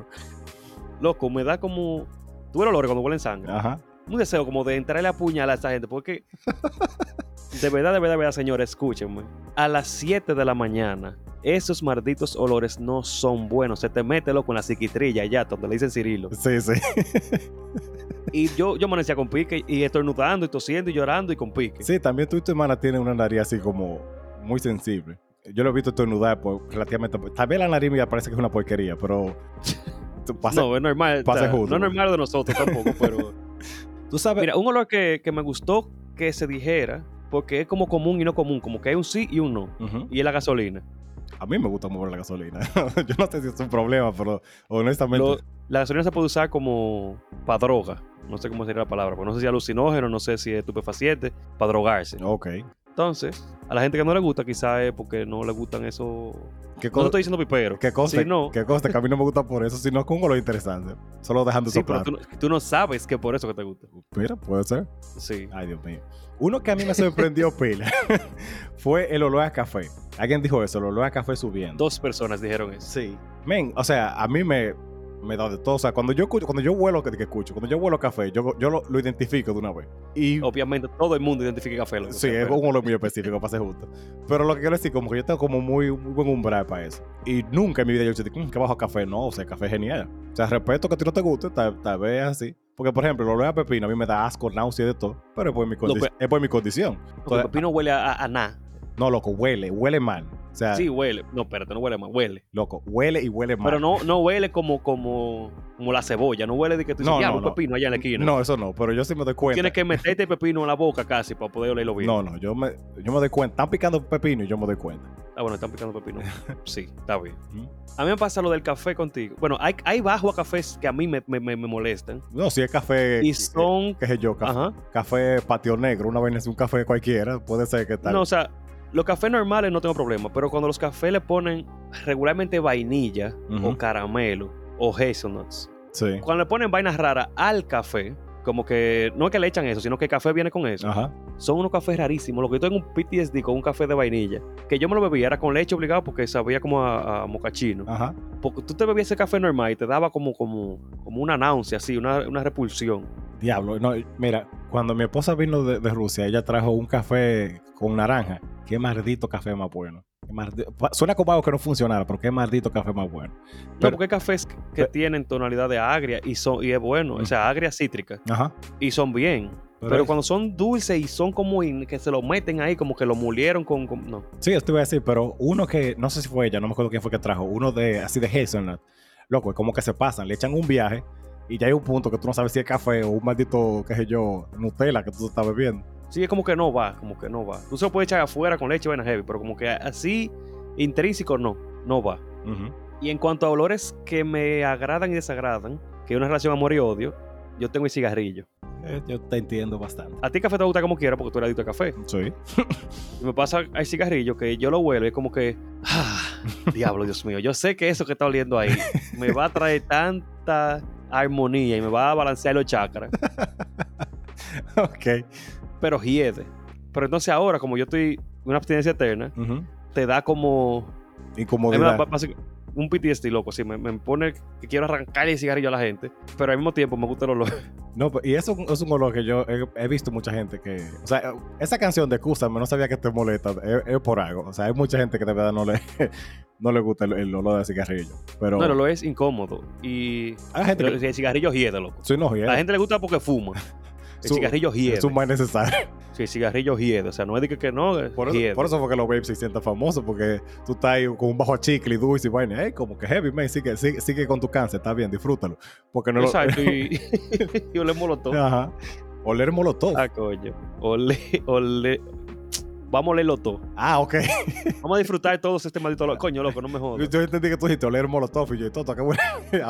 Loco, me da como. Tú ves el olor cuando huelen sangre. Ajá. Un deseo como de entrarle a puñal a esa gente. Porque. [LAUGHS] De verdad, de verdad, de verdad, señores, escúchenme. A las 7 de la mañana, esos malditos olores no son buenos. Se te mete, loco, en la psiquitrilla ya, donde le dicen Cirilo. Sí, sí. [LAUGHS] Y yo, yo amanecía con pique y estornudando y tosiendo y llorando y con pique. Sí, también tú y tu hermana tienen una nariz así como muy sensible. Yo lo he visto estornudar por relativamente. Tal vez la nariz mía parece que es una porquería, pero. [LAUGHS] no, es normal. pase justo, no es pues. normal de nosotros tampoco, pero. [LAUGHS] tú sabes. Mira, un olor que, que me gustó que se dijera, porque es como común y no común, como que hay un sí y un no. Y es la gasolina. A mí me gusta mover la gasolina. [LAUGHS] Yo no sé si es un problema, pero honestamente. Lo- la gasolina se puede usar como para droga. No sé cómo sería la palabra, porque no sé si es alucinógeno, no sé si es estupefaciente, para drogarse. Ok. Entonces, a la gente que no le gusta, quizás es porque no le gustan eso. ¿Qué No te estoy diciendo pipero. ¿Qué cosa? Si no, ¿Qué cosa? Que a mí no me gusta por eso, sino con un olor interesante. Solo dejando sí, pero soplar. tú, no- tú no sabes que por eso que te gusta. Mira, puede ser. Sí. Ay, Dios mío. Uno que a mí me sorprendió [LAUGHS] pila [LAUGHS] fue el olor a café. Alguien dijo eso, el olor a café subiendo. Dos personas dijeron eso. Sí. Men, o sea, a mí me, me da de todo. O sea, cuando yo, escucho- cuando yo huelo, que, que escucho, cuando yo huelo café, yo, yo lo, lo identifico de una vez. Y Obviamente, todo el mundo identifica café. sí, es un olor muy específico, para ser justo. Pero lo que quiero decir, como que yo tengo como muy, muy buen umbral para eso. Y nunca en mi vida yo he dicho, "Mm, que bajo café. No, o sea, café es genial. O sea, respeto que a ti no te guste, tal, tal vez es así. Porque, por ejemplo, el olor a pepino a mí me da asco, náusea de todo. Pero es por mi, condi- es por mi condición. Entonces, el pepino huele a, a, a nada. No, loco, huele, huele mal. O sea, Sí, huele. No, espérate, no huele mal, huele. loco, huele y huele mal. Pero no, no huele como, como, como la cebolla. No huele de que tú dices, No, "Ya, no, un no. pepino allá en la esquina. No, eso no, pero yo sí me doy cuenta. Tienes que meterte el pepino en la boca casi para poder olerlo bien. No, no, yo me, yo me doy cuenta. Están picando pepino y yo me doy cuenta. Ah, bueno, están picando pepino. [LAUGHS] Sí, está bien. A mí me pasa lo del café contigo. Bueno, hay, hay bajo a cafés que a mí me, me, me- me molestan. No, si es café. Y son... ¿Qué sé yo? Café, Ajá. café patio negro, una vaina es un café cualquiera. Puede ser que tal. No, o sea, los cafés normales no tengo problema, pero cuando los cafés le ponen regularmente vainilla o caramelo o hazelnuts, Sí. cuando le ponen vainas raras al café, como que no es que le echan eso, sino que el café viene con eso. Ajá. Son unos cafés rarísimos. Lo que yo tengo un PTSD con un café de vainilla, que yo me lo bebía, era con leche obligado porque sabía como a, a mocachino. Ajá. Porque tú te bebías ese café normal y te daba como, como, como una náusea, así, una, una repulsión. Diablo. No, mira, cuando mi esposa vino de, de Rusia, ella trajo un café con naranja. Qué maldito café más bueno. Maldito- Suena como algo que no funcionara, pero qué maldito café más bueno. No, Pero- porque hay cafés que pero- tienen tonalidad de agria y, son, y es bueno, o sea, agria cítrica, Ajá. y son bien. Pero, cuando son dulces y son como in- que se lo meten ahí, como que lo mulieron con. con- no. Sí, esto iba a decir, pero uno que, no sé si fue ella, no me acuerdo quién fue que trajo, uno de así de hazelnut, loco, es como que se pasan, le echan un viaje y ya hay un punto que tú no sabes si es café o un maldito, qué sé yo, Nutella que tú estás bebiendo. Sí, es como que no va, como que no va. Tú se lo puedes echar afuera con leche vaina heavy, pero como que así, intrínseco, no, no va. Y en cuanto a olores que me agradan y desagradan, que es una relación amor y odio, yo tengo el cigarrillo. Eh, yo te entiendo bastante. A ti café te gusta como quiera porque tú eres adicto al café. Sí. Y me pasa el cigarrillo que yo lo huelo y es como que, ah, diablo, Dios mío, yo sé que eso que está oliendo ahí me va a traer tanta armonía y me va a balancear los chakras, [LAUGHS] ok. Pero hiede. Pero entonces ahora, como yo estoy en una abstinencia eterna, te da como Incomodidad. básico- un PTSD, loco. Sí, me, me pone que quiero arrancarle el cigarrillo a la gente, pero al mismo tiempo me gusta el olor. [LAUGHS] No, pero- y eso es un olor que yo he, he visto mucha gente que. O sea, esa canción de Cúsame no sabía que te molesta. Es, es por algo. O sea, hay mucha gente que de verdad no le, [LAUGHS] no le gusta el, el olor de cigarrillo. Pero No, el olor es incómodo. Y hay gente el, que. el cigarrillo hiede, loco. Sí, no, A la gente le gusta porque fuma. El Su- cigarrillo hiede. Es un más necesario. Sí, el cigarrillo hiede. O sea, no es de que, que no, Por eso, hiede. por eso fue que los vapes se sienten famosos, porque tú estás ahí con un bajo chicle y dulce y vaina. Hey, como que heavy, man, sigue, sigue, sigue con tu cáncer, está bien, disfrútalo. Porque no lo. Exacto, y, [LAUGHS] [LAUGHS] y ole molotov. Ajá. Oler molotov. Ah, coño. Ole, ole. Vamos a olerlo todo. Ah, ok. Vamos a disfrutar todos este maldito olor. Coño, loco, no me Yo, jodas. yo entendí que tú dijiste oler molotov y yo, toto, que huele [LAUGHS]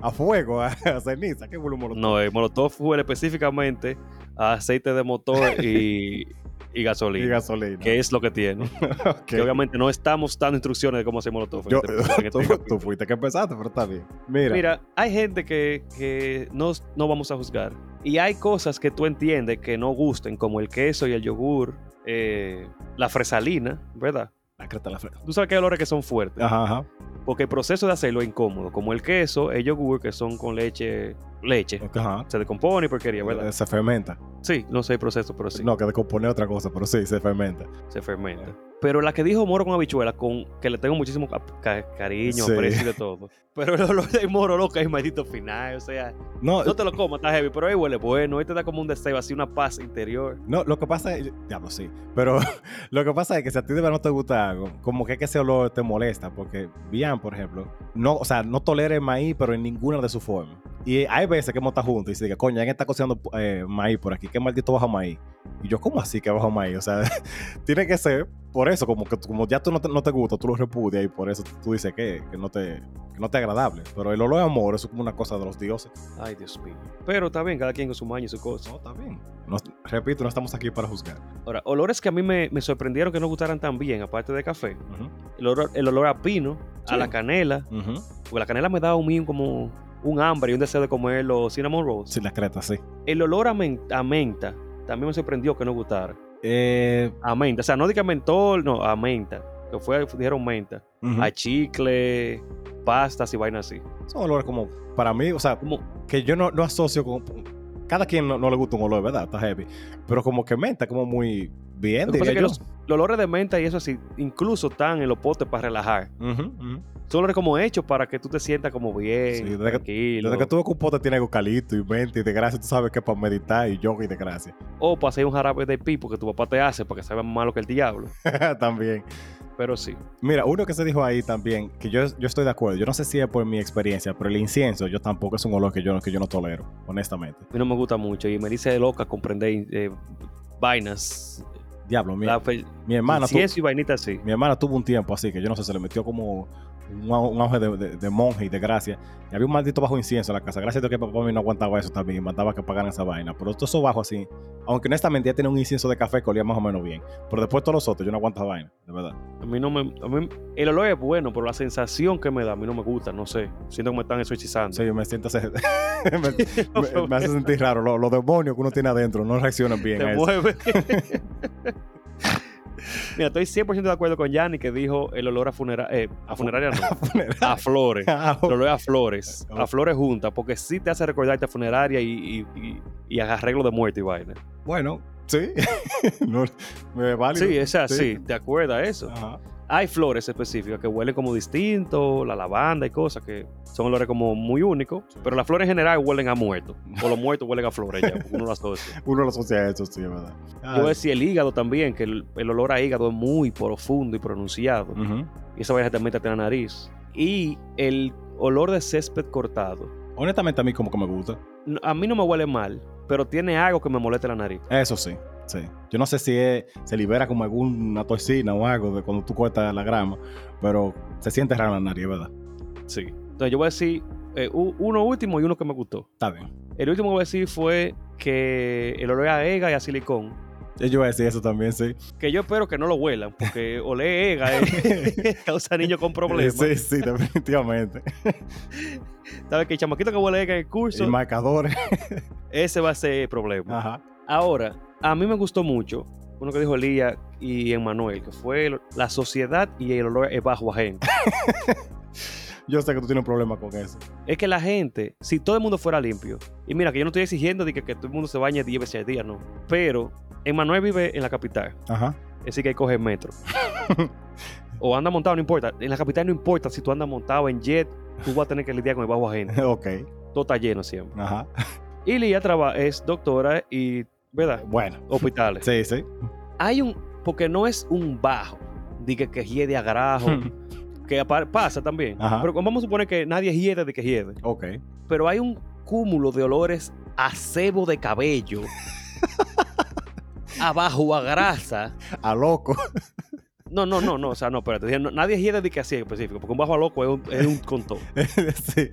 a, fuego, a, a ceniza, que huele un molotov. No, el molotov huele específicamente a aceite de motor [LAUGHS] y, y gasolina. Y gasolina. Que es lo que tiene. [LAUGHS] Ok. Que obviamente no estamos dando instrucciones de cómo hacer molotov. Yo- este- este tú, capítulo. tú fuiste que empezaste, pero está bien. Mira. Mira, hay gente que, que no, no vamos a juzgar. Y hay cosas que tú entiendes que no gusten, como el queso y el yogur, eh, la fresalina, ¿verdad? La creta la fresa. Tú sabes que hay olores que son fuertes. Ajá, ajá. Porque el proceso de hacerlo es incómodo. Como el queso, el yogur, que son con leche, leche. Ajá. Se decompone y porquería, ¿verdad? Eh, Se fermenta. Sí, no sé el proceso, pero sí, No, que descompone otra cosa, pero sí, se fermenta. se fermenta. Pero la que dijo moro con habichuela, con que le tengo muchísimo ca- ca- cariño, Sí. aprecio y de todo. [LAUGHS] Pero el olor de moro, loco, es maldito final. O sea, No, no te lo comas, está heavy, pero ahí huele bueno. Ahí te da como un deseo, así una paz interior. No, lo que pasa es, diablo, sí, pero [LAUGHS] lo que pasa es que si a ti de verdad no te gusta como que, es que ese olor te molesta, porque Bian, por ejemplo, no, o sea, no tolera el maíz, pero en ninguna de sus formas. Y hay veces que hemos estado juntos y dice, coño, alguien está cocinando eh, maíz por aquí, qué maldito bajo maíz. Y yo, ¿cómo así que bajo maíz? O sea, [LAUGHS] tiene que ser por eso, como que como ya tú no te, no te gusta, tú lo repudias y por eso tú dices que, que no te que no te es agradable. Pero el olor de amor, eso es como una cosa de los dioses. Ay, Dios mío. Pero está bien, cada quien con su maña y su cosa. No, está bien. No- repito, no estamos aquí para juzgar. Ahora, olores que a mí me, me sorprendieron que no gustaran tan bien, aparte de café. Ujú, El olor, el olor a pino, Sí. a la canela. Porque la canela me da un mío como un hambre y un deseo de comer los cinnamon rolls. Sí, la creta, sí. El olor a, men- a menta también me sorprendió que no gustara. Eh, A menta. O sea, no diga mentol, no, a menta. Que fue, dijeron menta. A chicle, pastas y vainas así. Son olores como, para mí, o sea, Como, que yo no, no asocio con... Cada quien no, no le gusta un olor, ¿verdad? Está heavy. Pero como que menta, como muy bien, que diría que yo. los, los olores de menta y eso así, incluso están en los potes para relajar. Son olores como hechos para que tú te sientas como bien, Sí, desde que- tranquilo. Desde que tú que un pote tiene eucalipto y menta y de gracia, tú sabes que es para meditar y yoga y de gracia. O para hacer un jarabe de pipo que tu papá te hace para que sepa más malo que el diablo. [LAUGHS] También. Pero sí. Mira, uno que se dijo ahí también, que yo, yo estoy de acuerdo, yo no sé si es por mi experiencia, pero el incienso yo tampoco es un olor que yo, que yo no tolero, honestamente. A mí no me gusta mucho y me dice loca comprender eh, vainas. Diablo, mi, La mi hermana y vainitas así. mi hermana tuvo un tiempo así, que yo no sé, se le metió como un, un auge de, de- de monje y de gracia. Y había un maldito bajo incienso en la casa. Gracias a Dios que papá mío no aguantaba eso también y mandaba que pagaran esa vaina. Pero todo eso bajo así, aunque honestamente ya tenía un incienso de café que olía más o menos bien. Pero después todos los otros, yo no aguantaba vaina, de verdad. A mí no me. a mí- el olor es bueno, pero la sensación que me da a mí no me gusta, no sé. Siento que me están exorcizando. Sí, yo me siento... [LAUGHS] me, [LAUGHS] me- me hace sentir raro. Los, los demonios que uno tiene adentro no reaccionan bien a eso. [LAUGHS] Mira, estoy 100% de acuerdo con Yanni que dijo el olor a funeraria. Eh, a funeraria no. [LAUGHS] A flores. [LAUGHS] Ah, El olor a flores. A flores juntas, porque sí te hace recordarte a funeraria y, y, y, y a arreglo de muerte y vaina. bueno, sí. [LAUGHS] no, me válido. Sí, es así. ¿Te acuerdas eso? Ajá. Hay flores específicas que huelen como distinto, la lavanda y cosas que son olores como muy únicos, pero las flores en general huelen a muertos, o los muertos huelen a flores ya, uno lo asocia. [LAUGHS] Uno lo asocia a eso, sí, es verdad. Yo voy a decir el hígado también, que el, el olor a hígado es muy profundo y pronunciado, y esa vaina te mete en la nariz. Y el olor de césped cortado, Honestamente, a mí como que me gusta. a mí no me huele mal, pero tiene algo que me molesta la nariz. Eso sí, sí. Yo no sé si es- se libera como alguna toxina o algo de cuando tú cortas la grama, pero se siente raro en la nariz, ¿verdad? Sí. Entonces yo voy a decir eh, uno último y uno que me gustó. Está bien. El último que voy a decir fue que el olor a ega y a silicón Yo voy a decir eso también, sí. que yo espero que no lo huelan, porque [LAUGHS] oler ega eh, [LAUGHS] [LAUGHS] causa niños con problemas. Sí, sí, definitivamente. ¿Sabes que el chamaquito que huele ega en el y curso, marcadores. ese va a ser el problema. Ajá. Ahora, a mí me gustó mucho uno que dijo Elías y Emmanuel, que fue la sociedad y el olor es bajo ajeno. [LAUGHS] Yo sé que tú tienes un problema con eso. es que la gente, si todo el mundo fuera limpio, y mira que yo no estoy exigiendo de que, que todo el mundo se bañe 10 veces al día, no. Pero Emmanuel vive en la capital, Ajá. es decir, que él coge el metro. [LAUGHS] o anda montado, no importa. En la capital no importa si tú andas montado en jet, tú vas a tener que lidiar con el bajo ajeno. [LAUGHS] ok. Todo está lleno siempre. Ajá. Y Lía traba- es doctora y, ¿verdad? Bueno, Hospitales. sí, sí. Hay un, porque no es un bajo, diga que hiede a grajo, [LAUGHS] que pasa también. Ajá. Pero vamos a suponer que nadie hiede de que hiede. ok. Pero hay un cúmulo de olores a cebo de cabello, [LAUGHS] abajo a grasa. A loco. No, no, no, no, o sea, no, espérate. dije, no, nadie hiede de que así en específico, porque un bajo a loco es un, es un contón. [LAUGHS] sí.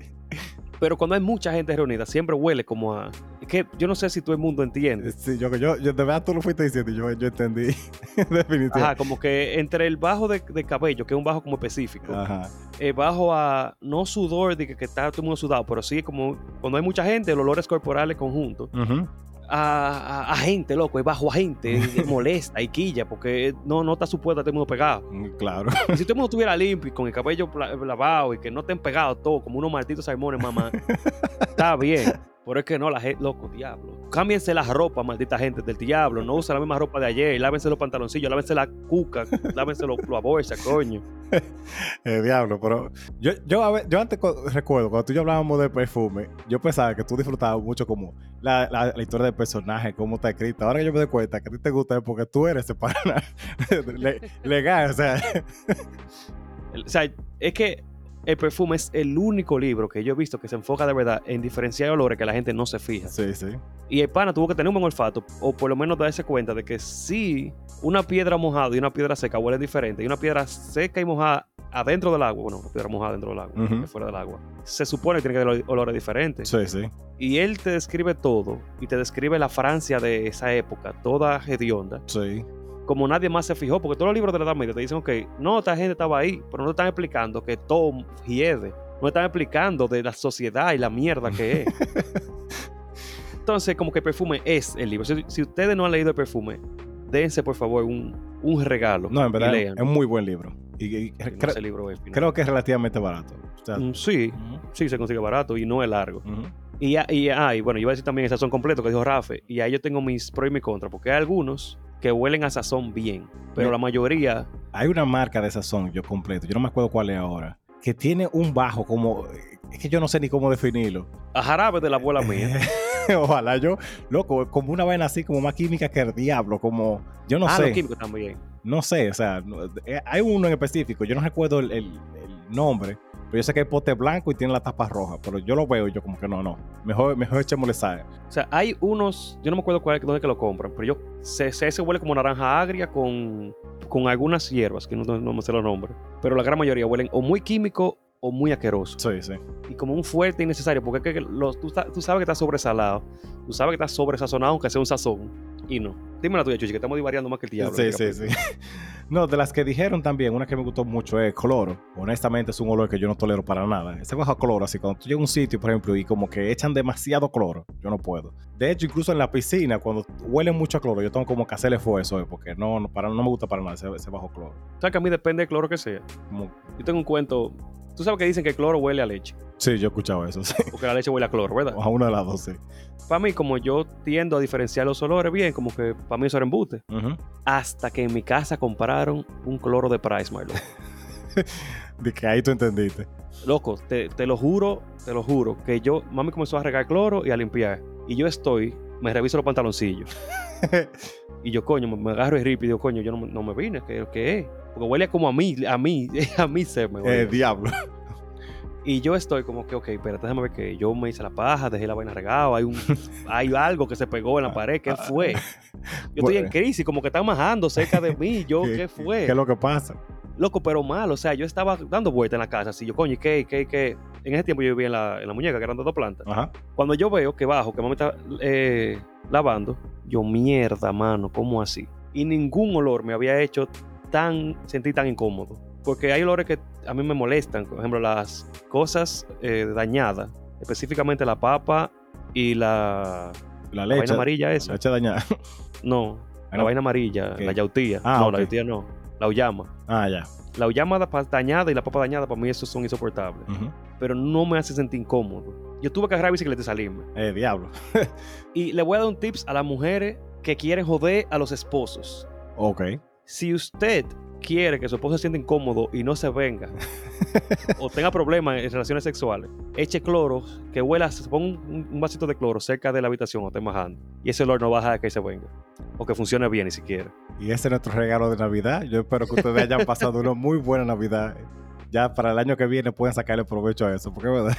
Pero cuando hay mucha gente reunida, siempre huele como a. Es que yo no sé si todo el mundo entiende. Sí, yo, yo, yo de verdad tú lo fuiste diciendo y yo, yo entendí. [LAUGHS] Definitivamente. Ajá, como que entre el bajo de, de cabello, que es un bajo como específico, Ajá. el bajo a. No sudor de que, que está todo el mundo sudado, pero sí como cuando hay mucha gente, los olores corporales conjuntos. Ujú. A, a- a gente, loco, es bajo a gente, [LAUGHS] molesta y quilla, porque no, no está supuesto a todo el mundo pegado. Mm, Claro. Y si [LAUGHS] todo el mundo estuviera limpio y con el cabello lavado y que no estén pegados todos como unos malditos salmones, mamá, está bien. Pero es que no, la gente, loco, diablo. Cámbiense las ropas, maldita gente del diablo. No usen la misma ropa de ayer. Lávense los pantaloncillos, lávense la cuca, [LAUGHS] lávense los, la bolsa, coño. [LAUGHS] Eh, diablo, pero yo, yo, a ver- yo antes cu- recuerdo, cuando tú y yo hablábamos de perfume, yo pensaba que tú disfrutabas mucho como la, la, la historia del personaje, cómo está escrita. Ahora que yo me doy cuenta que a ti te gusta es porque tú eres ese pana [LAUGHS] le- legal, o sea, El- O sea, es que el perfume es el único libro que yo he visto que se enfoca de verdad en diferenciar olores que la gente no se fija. sí, sí. Y el pana tuvo que tener un buen olfato, o por lo menos darse cuenta de que si una piedra mojada y una piedra seca huelen diferente, y una piedra seca y mojada adentro del agua, bueno, una piedra mojada dentro del agua, fuera del agua, se supone que tiene que tener olores diferentes. Sí, sí. Y él te describe todo, y te describe la Francia de esa época, toda hedionda, Sí. Como nadie más se fijó, porque todos los libros de la Edad Media te dicen, ok, no, esta gente estaba ahí, pero no te están explicando que todo hiede, no están explicando de la sociedad y la mierda que es. [LAUGHS] Entonces, como que el perfume es el libro. Si, si ustedes no han leído el perfume, dense por favor un, un regalo. No, en verdad es un muy buen libro. Y, y cre- libro es creo que es relativamente barato. O sea, Mm, Sí, sí, se consigue barato y no es largo. Y, y, ah, y bueno, yo iba a decir también el sazón completo que dijo Rafe. Y ahí yo tengo mis pros y mis contras, porque hay algunos que huelen a sazón bien, pero la mayoría Hay una marca de sazón, yo completo, yo no me acuerdo cuál es ahora, que tiene un bajo como, es que yo no sé ni cómo definirlo. a jarabe de la abuela mía. [LAUGHS] Ojalá yo, loco, como una vaina así, como más química que el diablo, como, yo no ah, sé, los químicos también. no sé, o sea, no- eh, hay uno en específico, yo no recuerdo el, el- el nombre, pero yo sé que hay pote blanco y tiene la tapa roja, pero yo lo veo y yo como que no, no, mejor, mejor echémosle sal. O sea, hay unos, yo no me acuerdo cuál, dónde que lo compran, pero yo sé, sé ese huele como naranja agria con, con algunas hierbas, que no, no, no me sé los nombres. Pero la gran mayoría huelen o muy químico o muy asqueroso. Sí, sí. Y como un fuerte innecesario, porque es que los- tú, tú sabes que está sobresalado, tú sabes que está sobresazonado, aunque sea un sazón, y no. Dime la tuya, Chuchi, que estamos divariando más que el diablo. Sí, sí, sí. [LAUGHS] No, de las que dijeron también, una que me gustó mucho es cloro. Honestamente es un olor que yo no tolero para nada. Ese bajo cloro, así cuando tú llegas a un sitio, por ejemplo, y como que echan demasiado cloro, yo no puedo. De hecho, incluso en la piscina, cuando huele mucho a cloro, yo tengo como que hacerle esfuerzo, eh, porque no, no, para, no me gusta para nada ese, ese bajo cloro. O sea, que a mí depende del cloro que sea. Como- Yo tengo un cuento, tú sabes que dicen que el cloro huele a leche, sí, yo he escuchado eso, sí. porque la leche huele a cloro, ¿verdad? A una de las dos, sí. Para mí, como yo tiendo a diferenciar los olores bien, como que para mí eso era embute. Hasta que en mi casa compraron un cloro de Price, my lord. [LAUGHS] De que ahí tú entendiste. Loco, te, te lo juro, te lo juro, que yo, mami comenzó a regar cloro y a limpiar. Y yo estoy, me reviso los pantaloncillos. [LAUGHS] y yo, coño, me, agarro el rip y digo, coño, yo no, me- no me vine, ¿qué, ¿qué es? Porque huele como a mí, a mí, [LAUGHS] a mí se me huele. Eh, diablo. Y yo estoy como que, ok, espérate, déjame ver que yo me hice la paja, dejé la vaina regada, hay, un, [LAUGHS] hay algo que se pegó en la pared, ¿qué fue? Yo estoy en crisis, como que están majando cerca de mí, yo, ¿qué fue? ¿Qué es lo que pasa? Loco, pero mal, o sea, yo estaba dando vueltas en la casa, así yo, coño, ¿y ¿qué, qué, qué? En ese tiempo yo vivía en la, en la muñeca, que eran dos plantas. Ajá. Cuando yo veo que bajo, que mami está eh, lavando, yo, mierda, mano, ¿cómo así? Y ningún olor me había hecho tan, sentir tan incómodo. Porque hay olores que a mí me molestan, por ejemplo, las cosas eh, dañadas, específicamente la papa y la, La la leche. vaina amarilla La esa. leche dañada. [LAUGHS] No, Ah, la no. vaina amarilla, la yautía. Ah, no, la yautía no, la uyama. Ah, ya. La uyama dañada y la papa dañada, para mí esos son insoportables. Pero no me hace sentir incómodo. Yo tuve que agarrar bicicleta y salirme. Eh, diablo. [LAUGHS] Y le voy a dar un tips a las mujeres que quieren joder a los esposos. Ok. Si usted quiere que su esposo se sienta incómodo y no se venga [LAUGHS] o tenga problemas en relaciones sexuales, eche cloro, que huela, se ponga un, un vasito de cloro cerca de la habitación o esté majando. Y ese olor no va a que se venga. O que funcione bien ni siquiera. Y ese es nuestro regalo de Navidad. Yo espero que ustedes hayan pasado una muy buena Navidad. Ya para el año que viene pueden sacarle provecho a eso, porque verdad.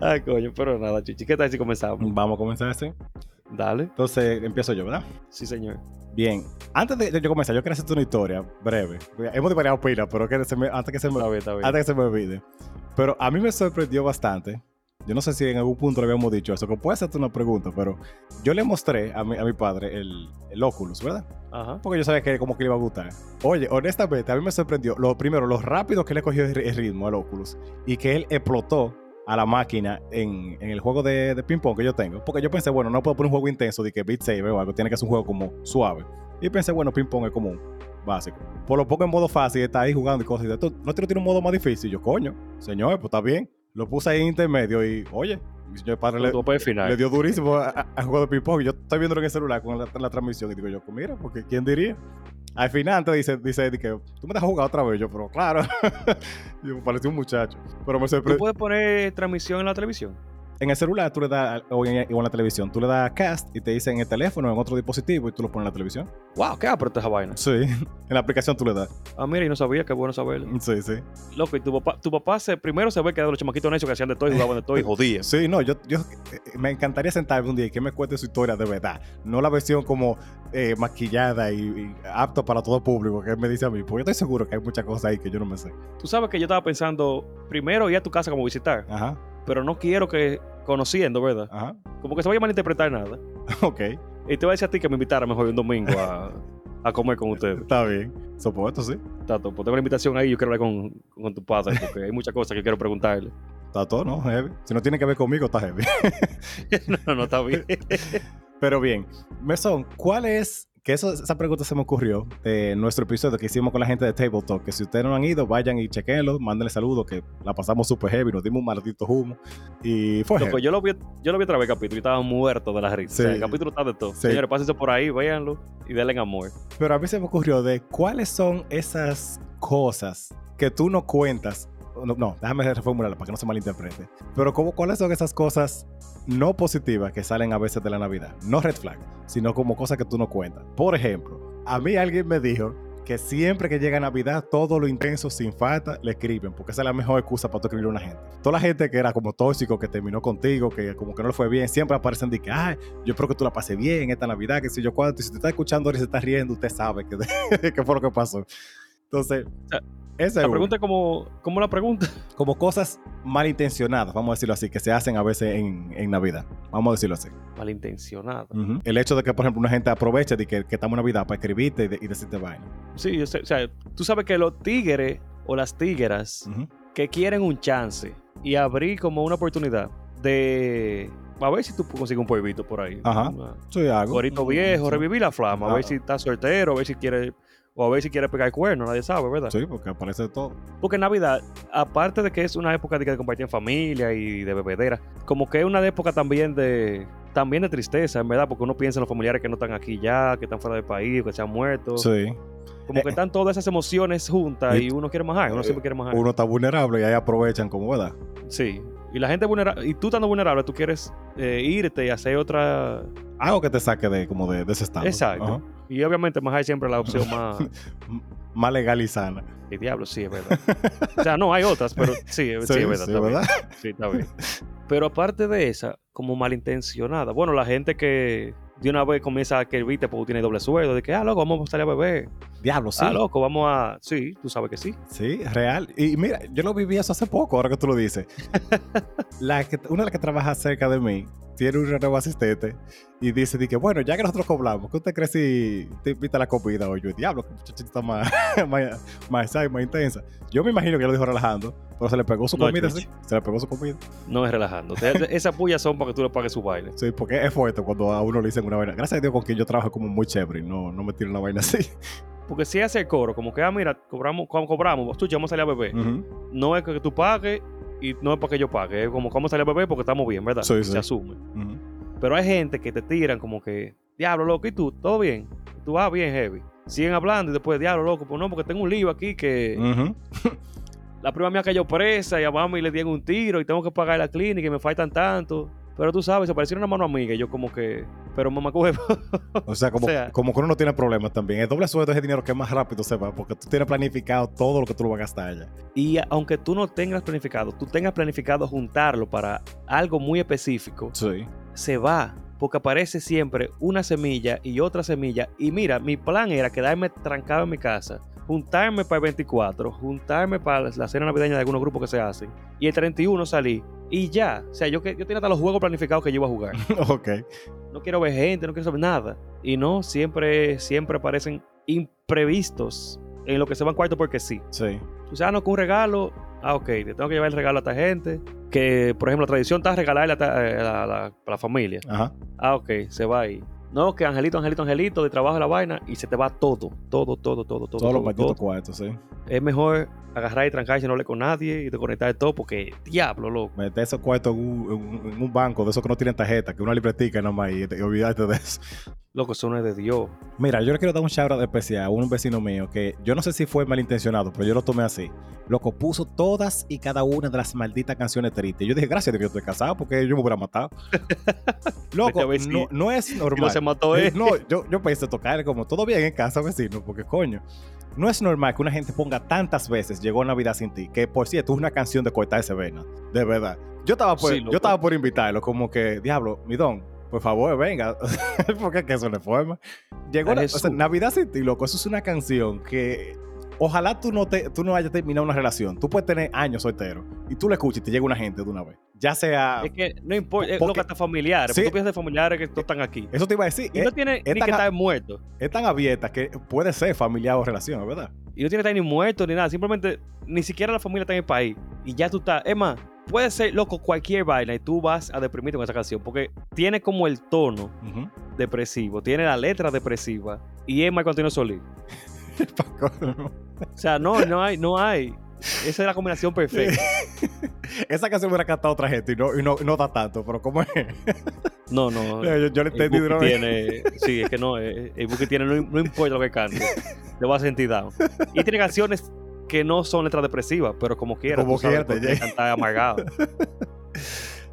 Ay, [LAUGHS] coño, pero nada, chichi. ¿Qué tal si comenzamos? Vamos a comenzar así. Dale. Entonces empiezo yo, ¿verdad? Sí, señor. Bien. Antes de yo comenzar, yo quiero hacerte una historia breve. Hemos variado pila, pero que se me- antes, que se me, bien, antes que se me olvide. Pero a mí me sorprendió bastante. Yo no sé si en algún punto le habíamos dicho eso, que puede hacerte una pregunta, pero yo le mostré a mi, a mi padre el, el Oculus, ¿verdad? Ajá. Porque yo sabía que como que le iba a gustar. Oye, honestamente, a mí me sorprendió. Lo primero, lo rápido que le cogió el, el ritmo al Oculus y que él explotó a la máquina en, en el juego de, de ping-pong que yo tengo. Porque yo pensé, bueno, no puedo poner un juego intenso de que Beat Saber o algo, tiene que ser un juego como suave. Y pensé, bueno, ping-pong es como un básico. Por lo poco en modo fácil, está ahí jugando y cosas. Y esto, no tiene un modo más difícil. Y yo, coño, señor, pues está bien. Lo puse ahí en intermedio y, oye, mi señor padre le, le dio durísimo a- a- al juego de ping-pong. Y yo estoy viéndolo en el celular con la, la transmisión. Y digo yo, pues mira, porque ¿quién diría? Al final, antes dice, dice que tú me dejas jugar otra vez. Yo, pero claro. [LAUGHS] y me pareció un muchacho. Pero me ¿Tú sorprendió. puedes poner transmisión en la televisión? En el celular, tú le das, o en, o en la televisión, tú le das cast y te dice en el teléfono, en otro dispositivo, y tú lo pones en la televisión. Wow, qué apretó esa vaina. Sí. en la aplicación tú le das. Ah, mira, y no sabía, qué bueno saberlo. Sí, sí. Loco, y tu papá, tu papá se, primero se ve que los chamaquitos necios que hacían de todo y jugaban de todo y [LAUGHS] jodían. Sí, no, yo, yo eh, me encantaría sentarme un día y que me cuente su historia de verdad. No la versión como eh, maquillada y, y apto para todo público que él me dice a mí. Porque yo estoy seguro que hay muchas cosas ahí que yo no me sé. Tú sabes que yo estaba pensando, primero ir a tu casa como visitar, Ajá, pero no quiero que, conociendo, ¿verdad? ajá. Como que se vaya a malinterpretar nada. [LAUGHS] Ok, Y te voy a decir a ti que me invitara mejor un domingo a, a comer con ustedes. está bien. Supuesto, sí. Tato, pues tengo una invitación ahí, yo quiero hablar con, con tu padre, [LAUGHS] porque hay muchas cosas que quiero preguntarle. Está todo, ¿no? Heavy. Si no tiene que ver conmigo, está heavy. [LAUGHS] no, no, está bien. Pero bien, Mesón, ¿cuál es? Que eso, esa pregunta se me ocurrió de nuestro episodio que hicimos con la gente de Table Talk. Que si ustedes no han ido, vayan y chequenlo, mándenle saludos, que la pasamos súper heavy, nos dimos un maldito humo. Y fue Loco, yo lo vi, yo lo vi otra vez el capítulo y estaba muerto de la risa. O sea, Sí. el capítulo está de todo. Sí. Señores, pásense por ahí, véanlo y denle en amor. Pero a mí se me ocurrió de cuáles son esas cosas que tú no cuentas. No, no, déjame reformularla para que no se malinterprete. Pero ¿cuáles son esas cosas no positivas que salen a veces de la Navidad? No red flag, sino como cosas que tú no cuentas. Por ejemplo, a mí alguien me dijo que siempre que llega Navidad, todo lo intenso sin falta le escriben, porque esa es la mejor excusa para tú escribir a una gente. Toda la gente que era como tóxico, que terminó contigo, que como que no le fue bien, siempre aparecen de que, ay, yo espero que tú la pases bien esta Navidad, que si yo cuánto, y si te está escuchando y se está riendo, usted sabe que, [LAUGHS] que fue lo que pasó. Entonces, esa La una. pregunta es como, ¿cómo la pregunta? [LAUGHS] como cosas malintencionadas, vamos a decirlo así, que se hacen a veces en, en Navidad, vamos a decirlo así. Malintencionada. Ujú. El hecho de que, por ejemplo, una gente aproveche de que, que estamos en Navidad para escribirte y, de- y decirte vaina. Sí, yo sé, o sea, tú sabes que los tigres o las tigras Ujú. que quieren un chance y abrir como una oportunidad de a ver si tú consigues un polvito por ahí. Ajá. Soy algo. gorrito viejo, Sí. revivir la flama, a Ah. ver si estás soltero, a ver si quiere o a ver si quiere pegar el cuerno, nadie sabe, ¿verdad? Sí, porque aparece de todo. Porque Navidad, aparte de que es una época de que compartir en familia y de bebedera, como que es una época también de también de tristeza, en verdad, porque uno piensa en los familiares que no están aquí ya, que están fuera del país, que se han muerto. Sí. Como que Eh, están todas esas emociones juntas y- y uno quiere majar, uno eh, siempre quiere majar. Uno está vulnerable y ahí aprovechan como, ¿verdad? Sí. Y la gente vulnerable, y tú estando vulnerable, tú quieres eh, irte y hacer otra. Algo que te saque de como de, de ese estado. Exacto. Y obviamente majar es siempre la opción [LAUGHS] más. Más legal y sana. El diablo, sí, es verdad. o sea, no, hay otras, pero sí, sí, [LAUGHS] Sí, es verdad. sí, está bien. ¿verdad? Sí, está bien. Pero aparte de esa, como malintencionada, bueno, la gente que de una vez comienza a que viste porque tiene doble sueldo, de que, ah, loco, vamos a salir a beber. Diablo, sí. Ah, loco, vamos a. Sí, tú sabes que sí. Sí, real. Y mira, yo lo viví eso hace poco, ahora que tú lo dices. [LAUGHS] la que, una de las que trabaja cerca de mí tiene un nuevo asistente y dice di que, bueno, ya que nosotros cobramos, ¿qué usted cree si te invita a la comida? O yo, diablo, que muchachita está [LAUGHS] más, más, más, más intensa. Yo me imagino que lo dijo relajando, pero se le pegó su No, comida, sí. Se le pegó su comida. No es relajando. Esas pullas son para que tú le pagues su baile. Sí, porque es fuerte cuando a uno le dicen una vaina. Gracias a Dios con quien yo trabajo como muy chévere no, no me tiro una vaina así. Porque si hace el coro, como que, ah, mira, cobramos, cuando cobramos, tú vamos a salir a beber. No es que tú pagues y no es para que yo pague. Es como, a salir a beber porque estamos bien, ¿verdad? Sí, Se asume. Pero hay gente que te tiran como que, diablo, loco, ¿y tú? ¿Todo bien? Tú vas bien heavy. siguen hablando y después, diablo, loco, pues no, porque tengo un lío aquí que la prima mía cayó presa y a mami le dieron un tiro y tengo que pagar la clínica y me faltan tanto. Pero tú sabes, se parecieron una mano amiga y yo como que, pero mamá huevo. [LAUGHS] O sea, como, O sea- como que uno no tiene problemas también. El doble sueldo es el dinero que más rápido se va, porque tú tienes planificado todo lo que tú lo vas a gastar allá. Y aunque tú no tengas planificado, tú tengas planificado juntarlo para algo muy específico, Sí. se va. Porque aparece siempre una semilla y otra semilla. Y mira, mi plan era quedarme trancado en mi casa, juntarme para el 24, juntarme para la cena navideña de algunos grupos que se hacen. Y el 31 salí. Y ya. O sea, yo, que- yo tenía hasta los juegos planificados que yo iba a jugar. [LAUGHS] ok. no quiero ver gente, no quiero saber nada. Y no, siempre, siempre aparecen imprevistos en lo que se van cuarto porque sí. Sí. O sea, no, con un regalo, ah, ok, le tengo que llevar el regalo a esta gente. Que, por ejemplo, la tradición está regalarle a, ta- eh, a la, a la- a la familia. Ajá. Ah, ok, se va ahí. No, que Angelito, Angelito, Angelito, de trabajo de la vaina, y se te va todo, todo, todo, todo, todo. Todos los todo, malditos todo. cuartos, sí. Es mejor agarrar y trancarse y no hablar con nadie y desconectar todo porque, diablo, loco. Meter esos cuartos en un, en banco de esos que no tienen tarjeta, que una libretica nomás y, y olvidarte de eso. Loco, eso no es de Dios. Mira, yo le quiero dar un shout out especial a un vecino mío que yo no sé si fue malintencionado, pero yo lo tomé así. Loco, puso todas y cada una de las malditas canciones tristes. Yo dije, gracias Dios que yo estoy casado porque yo me hubiera matado. [LAUGHS] Loco, si- no, no es normal. no se mató Eh, él. No, [LAUGHS] yo, yo pensé tocar como todo bien en casa, vecino, porque coño. No es normal que una gente ponga tantas veces Llegó Navidad sin ti, que por cierto es una canción de cortarse vena, de verdad. Yo estaba por, Sí, yo estaba por invitarlo, como que, diablo, mi don, por favor, venga, [LAUGHS] porque es que eso no es forma. Llegó Ay, la- o sea, Jesús. Navidad sin ti, loco, eso es una canción que ojalá tú no, te, tú no hayas terminado una relación. Tú puedes tener años soltero y tú le escuchas y te llega una gente de una vez. Ya sea... Es que no importa, es Porque- lo que hasta familiares. Sí. Tú piensas de familiares que no están aquí. Eso te iba a decir. Y es, no tiene es ni que estar muerto. es tan abierta que puede ser familiar o relación, ¿es ¿verdad? Y no tiene que estar ni muerto ni nada. Simplemente ni siquiera la familia está en el país. Y ya tú estás. Es más, puede ser loco cualquier vaina y tú vas a deprimirte con esa canción. Porque tiene como el tono depresivo, tiene la letra depresiva. Y es Marco Antonio Solís. O sea, no, no hay, no hay. Esa es la combinación perfecta. [LAUGHS] Esa canción me hubiera cantado otra gente y no, y no, no da tanto, pero ¿cómo es? No, no. [LAUGHS] yo, yo le entendí de tiene, sí, es que no, eh, el Buki tiene, no, no importa lo que cante, te va a sentir down. Y tiene canciones que no son letras depresivas, pero como quiera, Como quiera te llega. cantar amargado. [LAUGHS]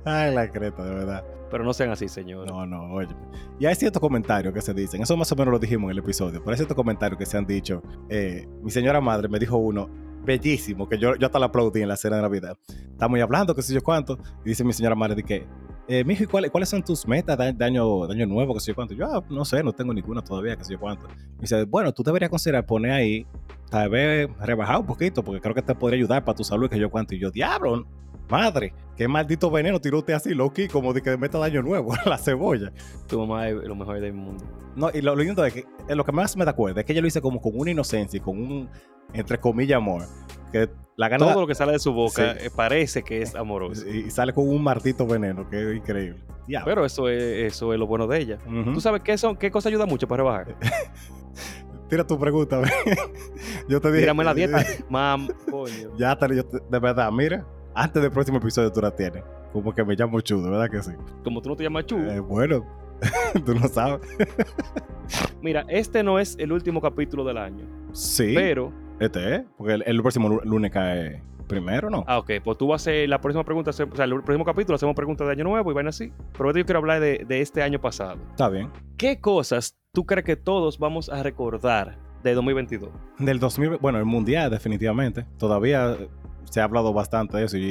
Ay, la creta, de verdad. Pero no sean así, señor. No, no, oye. Y hay ciertos comentarios que se dicen. Eso más o menos lo dijimos en el episodio. Pero hay ciertos comentarios que se han dicho. Eh, mi señora madre me dijo uno bellísimo, que yo, yo hasta lo aplaudí en la cena de Navidad. Estamos hablando, qué sé yo cuánto. Y dice mi señora madre de que, eh, mijo, ¿y cuáles, cuáles son tus metas de, de año, de año nuevo, qué sé yo cuánto? Yo, ah, no sé, no tengo ninguna todavía, qué sé yo cuánto. Y dice, bueno, tú deberías considerar poner ahí, tal vez rebajar un poquito, porque creo que te podría ayudar para tu salud, que yo cuánto. Y yo, diablo, madre, qué maldito veneno tiró usted así, Loki, como de que meta de año nuevo, la cebolla. Tu mamá es lo mejor del mundo. No, y lo, lindo es que eh, lo que más me da cuenta es que ella lo hizo como con una inocencia y con un, entre comillas, amor. Que la gana Todo lo que sale de su boca Sí. eh, parece que es amoroso. y, sale con un martito veneno, que es increíble. Diablo. Pero eso es, eso es lo bueno de ella. ¿Tú sabes qué, son, qué cosa ayuda mucho para rebajar? [LAUGHS] Tira tu pregunta. [LAUGHS] Yo te dije. Tírame la dieta. [LAUGHS] Mam, coño. Ya, te, yo te- de verdad, mira, antes del próximo episodio tú la tienes. Como que me llamo Chudo, ¿verdad que sí? Como tú no te llamas Chu. Eh, bueno, [LAUGHS] tú no sabes. Mira, este no es el último capítulo del año. Sí, Pero este es, porque el, el próximo lu- lunes cae primero, ¿no? Ah, ok. Pues tú vas a hacer la próxima pregunta, o sea, el próximo capítulo hacemos preguntas de año nuevo y van así. Pero yo quiero hablar de, de este año pasado. Está bien. ¿Qué cosas tú crees que todos vamos a recordar de 2022? Del 2000, bueno, el mundial definitivamente. Todavía se ha hablado bastante de eso y,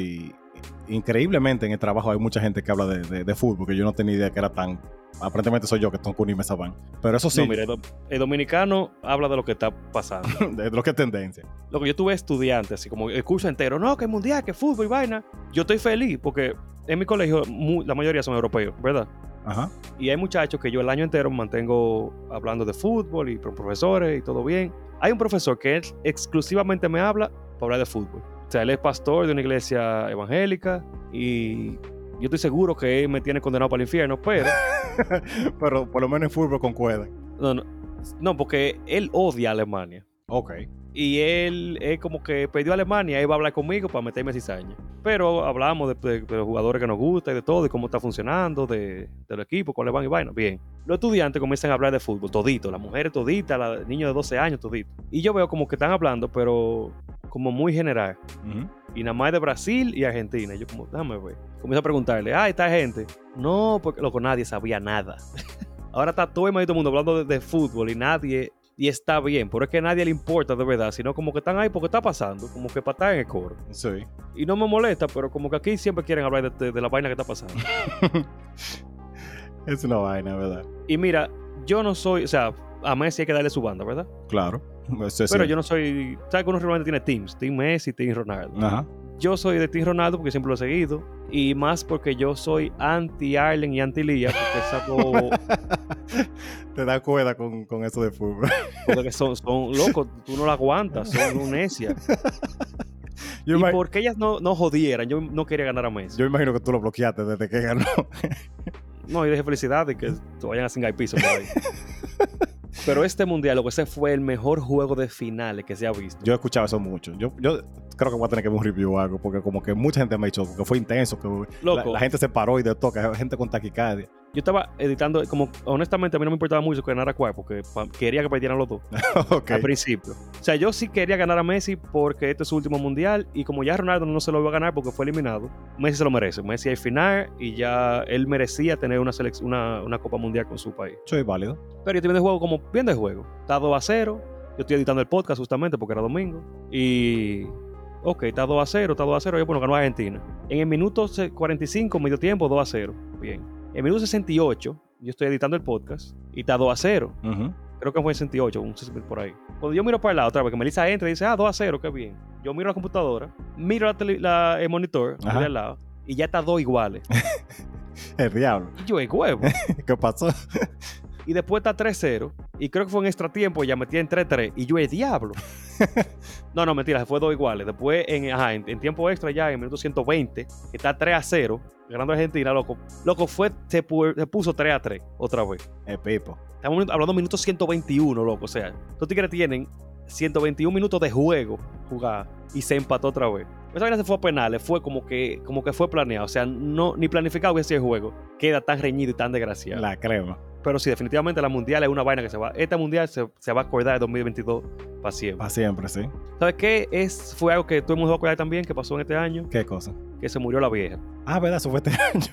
y increíblemente en el trabajo hay mucha gente que habla de, de- de fútbol, que yo no tenía idea que era tan... Aparentemente soy yo que unirme a esa van. Pero eso sí, No, mira, el, do- el dominicano habla de lo que está pasando. [LAUGHS] de lo que es tendencia. lo que yo tuve estudiantes, así como el curso entero, no, que mundial, que fútbol y vaina. Yo estoy feliz porque en mi colegio la mayoría son europeos, ¿verdad? Ajá. Y hay muchachos que yo el año entero mantengo hablando de fútbol y con profesores y todo bien. Hay un profesor que él exclusivamente me habla para hablar de fútbol. O sea, él es pastor de una iglesia evangélica y yo estoy seguro que él me tiene condenado para el infierno, pero [LAUGHS] Pero por lo menos en fútbol concuerdan. no, no, no, porque él odia a Alemania. Ok. Y él es como que perdió a Alemania, él va a hablar conmigo para meterme cizaña. Pero hablamos de, de- de los jugadores que nos gustan y de todo, y cómo está funcionando, de, del equipo, cuáles van y vaina. Bien. Los estudiantes comienzan a hablar de fútbol, todito, las mujeres toditas, los niños de 12 años, todito. Y yo veo como que están hablando, pero como muy general. Y nada más de Brasil y Argentina. Y yo como, déjame ver. Comienzo a preguntarle, ah, esta gente. No, porque loco, nadie sabía nada. [LAUGHS] Ahora está todo el maldito mundo hablando de, de fútbol y nadie, y está bien, pero es que a nadie le importa de verdad, sino como que están ahí porque está pasando, como que para estar en el coro. Sí. Y no me molesta, pero como que aquí siempre quieren hablar de, de- de la vaina que está pasando. [LAUGHS] es una vaina, ¿verdad? Y mira, yo no soy, o sea, a Messi hay que darle su banda, ¿verdad? Claro. Eso es Pero yo no soy, ¿sabes que uno realmente tiene teams? Team Messi, Team Ronaldo. Ajá. Yo soy de Team Ronaldo porque siempre lo he seguido. Y más porque yo soy anti-Arlen y anti-Lía porque saco [LAUGHS] Te da cuerda con, con eso de fútbol. [LAUGHS] Porque son, son locos, tú no la aguantas, son un necia. [LAUGHS] Yo, y porque ellas no, no jodieran, yo no quería ganar a Messi. yo imagino que tú lo bloqueaste desde que ganó. No, y dije felicidad de que te vayan a cingar piso por ahí. Pero este mundial, lo que ese fue el mejor juego de finales que se ha visto. Yo he escuchado eso mucho. Yo, yo creo que voy a tener que ver un review o algo, porque como que mucha gente me ha dicho que fue intenso, que la, gente se paró y de toca, gente con taquicardia. yo estaba editando, como honestamente a mí no me importaba mucho que ganara cuál, porque quería que perdieran los dos [LAUGHS] ok. al principio. O sea, yo sí quería ganar a Messi porque este es su último mundial y como ya Ronaldo no se lo iba a ganar porque fue eliminado, Messi se lo merece. Messi al final y ya él merecía tener una, una, una Copa Mundial con su país. Soy válido. Pero yo estoy viendo el juego como bien de juego. Está 2 a 0. Yo estoy editando el podcast justamente porque era domingo. Y. Ok, está 2 a 0, está 2 a 0. Y bueno, ganó Argentina. En el minuto se- 45, medio tiempo, 2 a 0. Bien. En el minuto 68, yo estoy editando el podcast y está 2 a 0. Ujú. Creo que fue en 68, un 60 por ahí. Cuando yo miro para el lado otra vez, que Melissa entra y dice, ah, 2 a 0, qué bien. Yo miro la computadora, miro la tele- la- el monitor Ajá. de al lado y ya está 2 iguales. [LAUGHS] El diablo. Y yo, el huevo. [LAUGHS] ¿Qué pasó? Y después está 3-0. Y creo que fue en extra tiempo, ya metí en 3-3. Y yo, el diablo. [LAUGHS] no, no, mentira, fue dos iguales. Después, en, ajá, en, en tiempo extra, ya en minuto 120, que está 3-0, ganando Argentina, loco. Loco, fue, se, pu- se puso 3-3 otra vez. El pipo. Estamos hablando de minuto 121, loco. O sea, los tigres tienen 121 minutos de juego jugar y se empató otra vez. Esa vaina se fue a penales, fue como que, como que fue planeado. O sea, no, ni planificado hubiese el juego. Queda tan reñido y tan desgraciado. La crema. Pero sí, definitivamente la mundial es una vaina que se va. Esta mundial se, se va a acordar de 2022 para siempre. Para siempre, sí. ¿Sabes qué? Es, fue algo que todo el mundo va a acordar también que pasó en este año, ¿Qué cosa? que se murió la vieja. Ah, ¿verdad? Eso fue este [LAUGHS] año.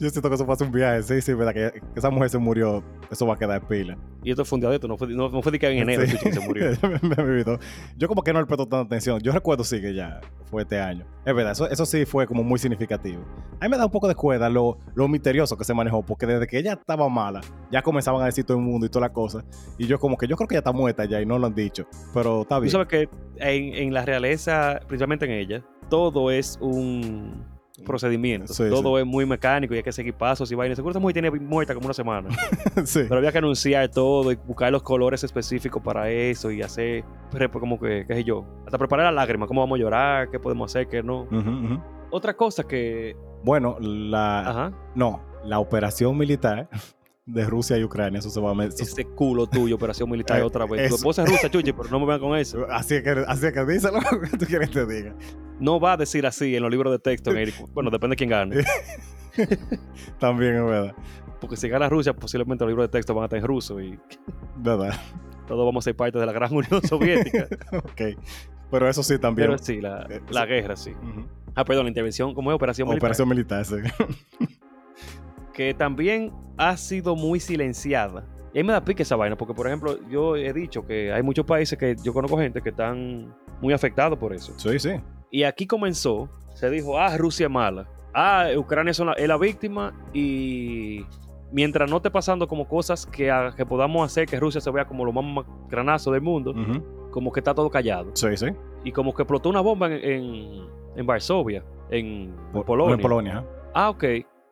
Yo siento que eso fue hace un viaje. Sí, sí, ¿verdad? Que, esa mujer se murió. Eso va a quedar pila. Y esto fue un día de esto, no fue, no, no fue de que en enero Sí. que se murió. [LAUGHS] me, me olvidó. Yo como que no le presto tanta atención. Yo recuerdo sí que ya fue este año. Es verdad, eso, eso sí fue como muy significativo. A mí me da un poco de cuerda lo, lo misterioso que se manejó, porque desde que ella estaba mala, ya comenzaban a decir todo el mundo y toda la cosa. Y yo como que yo creo que ella está muerta ya y no lo han dicho. Pero está Tú bien. sabes que en, en la realeza, principalmente en ella, todo es un procedimiento. Sí, todo es muy mecánico y hay que seguir pasos y vainas. Seguro esa mujer tiene muerta como una semana. [LAUGHS] sí. Pero había que anunciar todo y buscar los colores específicos para eso y hacer, como que, qué sé yo, hasta preparar la lágrima, cómo vamos a llorar, qué podemos hacer, qué no. Ujú, ujú. Otra cosa que, Bueno, la... ajá, No, la operación militar de Rusia y Ucrania, eso se va a... me- eso- ese culo tuyo, operación militar Eh, otra vez. Tu esposa es rusa, chuchi, pero no me vean con eso. [LAUGHS] Así es que, así es que díselo, [LAUGHS] que tú quieres que te diga. No va a decir así en los libros de texto, en el- bueno, depende de quién gane. [LAUGHS] También es verdad. Porque si gana Rusia, posiblemente los libros de texto van a estar en ruso y ¿Verdad? todos vamos a ser parte de la gran Unión Soviética. ok. Pero eso sí también. Pero sí, la, Eh, la guerra, sí. Ah, perdón, la intervención, ¿cómo es? Operación militar. Operación militar, sí. Que también ha sido muy silenciada. Y me da pique esa vaina, porque por ejemplo, yo he dicho que hay muchos países que yo conozco gente que están muy afectados por eso. Sí, sí. Y aquí comenzó, se dijo, ah, Rusia es mala, ah, Ucrania son la- es la víctima y mientras no esté pasando como cosas que, ha- que podamos hacer que Rusia se vea como lo más granazo del mundo, como que está todo callado. Sí, sí. Y como que explotó una bomba en, en, en Varsovia, en, Po- Polonia. En Polonia. Ah, ok.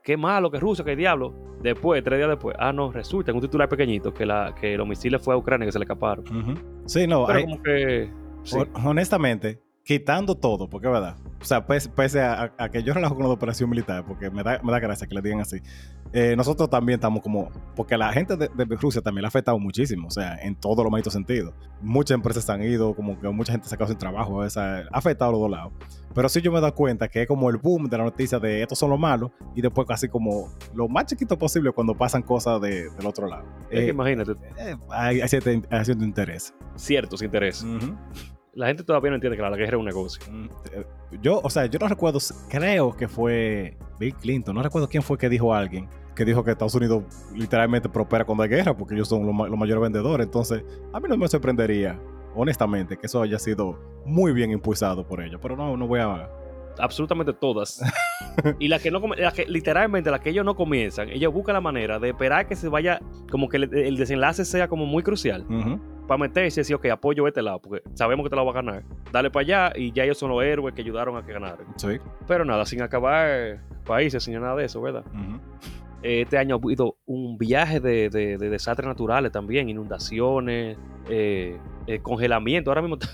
Qué malo, qué Rusia, qué diablo. Después, tres días después. Ah, no, resulta en un titular pequeñito que, la, que los misiles fue a Ucrania que se le escaparon. Sí, no. Pero hay- como que. sí. honestamente, quitando todo, porque es verdad. O sea, pese, pese a, a que yo relajo con la operación militar, porque me da, me da gracia que le digan así. eh, nosotros también estamos como. Porque la gente de, de Rusia también le ha afectado muchísimo, o sea, en todos los malditos sentidos. Muchas empresas se han ido, como que mucha gente se ha quedado sin trabajo, o sea, ha afectado a los dos lados. Pero sí yo me he dado cuenta que es como el boom de la noticia de estos son los malos, y después casi como lo más chiquito posible cuando pasan cosas de- del otro lado. Es que Eh, imagínate, eh, hay, hay cierto, hay cierto interés. ciertos intereses. Ujú. La gente todavía no entiende que la guerra es un negocio. Mm, eh, Yo, o sea, yo no recuerdo, creo que fue Bill Clinton, no recuerdo quién fue que dijo a alguien que dijo que Estados Unidos literalmente prospera cuando hay guerra porque ellos son los, los mayores vendedores. Entonces, a mí no me sorprendería, honestamente, que eso haya sido muy bien impulsado por ellos. Pero no, no voy a. Absolutamente todas. y las que no las que literalmente las que ellos no comienzan, ellos buscan la manera de esperar que se vaya, como que el, el desenlace sea como muy crucial. Ujú. Para meterse y decir, ok, apoyo este lado, porque sabemos que te la va a ganar. Dale para allá y ya ellos son los héroes que ayudaron a que ganaran. Sí. Pero nada, sin acabar países, sin nada de eso, ¿verdad? Este año ha habido un viaje de, de- de desastres naturales también, inundaciones, eh, eh, congelamiento. Ahora mismo, [LAUGHS] ¿tú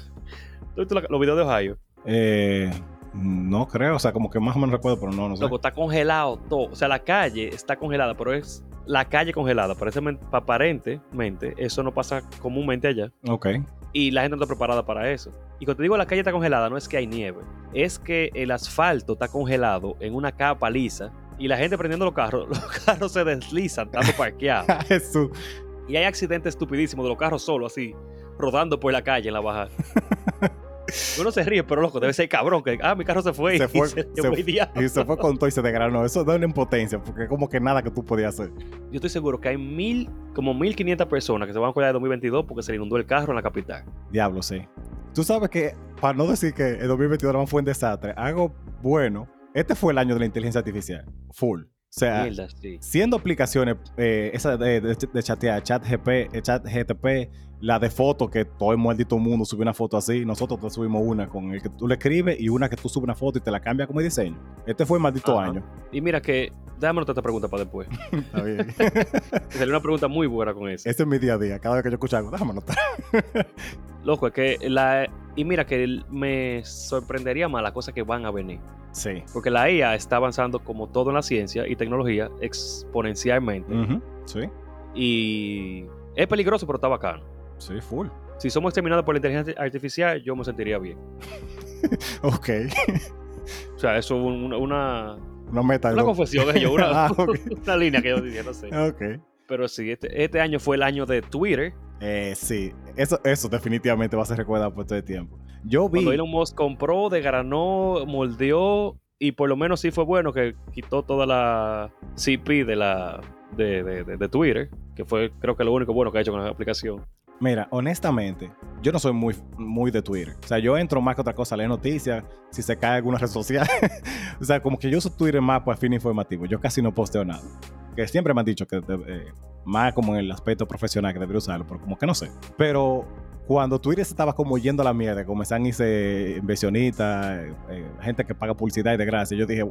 viste la- los videos de Ohio? Eh, no creo, o sea, como que más o menos recuerdo, pero no, no sé. Loco, está congelado todo. O sea, la calle está congelada, pero es la calle congelada. Parece, aparentemente, eso no pasa comúnmente allá. Ok. Y la gente no está preparada para eso. Y cuando te digo la calle está congelada, no es que hay nieve. Es que el asfalto está congelado en una capa lisa. Y la gente prendiendo los carros, [LAUGHS] los carros se deslizan, estando [LAUGHS] parqueados. Jesús. Y hay accidentes estupidísimos de los carros solos, así, rodando por la calle en la bajada. [LAUGHS] [LAUGHS] Uno se ríe, pero loco, debe ser cabrón. Que, ah, mi carro se fue. Se [LAUGHS] y fue, se se llevó fue. Y se fue con todo y se desgranó. Eso da una impotencia, porque como que nada que tú podías hacer. Yo estoy seguro que hay mil, como 1500 personas que se van a acordar de 2022 porque se le inundó el carro en la capital. Diablo, sí. Tú sabes que, para no decir que el 2022 no fue un desastre, algo bueno, este fue el año de la inteligencia artificial. Full. O sea, Mierda, sí. siendo aplicaciones, eh, esa de, de, de chatear, chat, GP, eh, chat GTP, la de fotos, que todo el maldito mundo subió una foto así, nosotros te subimos una con el que tú le escribes y una que tú subes una foto y te la cambia como diseño. Este fue el maldito Ajá. año. Y mira que, déjame anotar esta pregunta para después. [LAUGHS] Está bien. [LAUGHS] Salió una pregunta muy buena con eso. Ese es mi día a día. Cada vez que yo escucho algo, déjame anotar. [LAUGHS] Loco, es que la... Y mira que me sorprendería más las cosas que van a venir. Sí. Porque la IA está avanzando como todo en la ciencia y tecnología exponencialmente. Sí. Y es peligroso, pero está bacano. Sí, full. Si somos exterminados por la inteligencia artificial, yo me sentiría bien. [LAUGHS] Ok. O sea, eso es un- una, una, Una meta. una confesión, que yo, una, [LAUGHS] Ah, [LAUGHS] una línea que yo dije, no sé. Ok. Pero sí, este, este año fue el año de Twitter, Eh, sí, eso, eso definitivamente va a ser recordado por todo el tiempo. Yo vi. cuando Elon Musk compró, desgranó, moldeó, y por lo menos sí fue bueno que quitó toda la CP de la de, de- de- de Twitter, que fue creo que lo único bueno que ha hecho con la aplicación. Mira, honestamente, yo no soy muy, muy de Twitter. O sea, yo entro más que otra cosa a leer noticias, si se cae alguna [LAUGHS] red social. o sea, como que yo uso Twitter más para fin informativo. Yo casi no posteo nada. Que siempre me han dicho que eh, más como en el aspecto profesional que debería usarlo, pero como que no sé. Pero cuando Twitter se estaba como yendo a la mierda, comenzaron a irse inversionistas, eh, eh, gente que paga publicidad y de gracia, yo dije,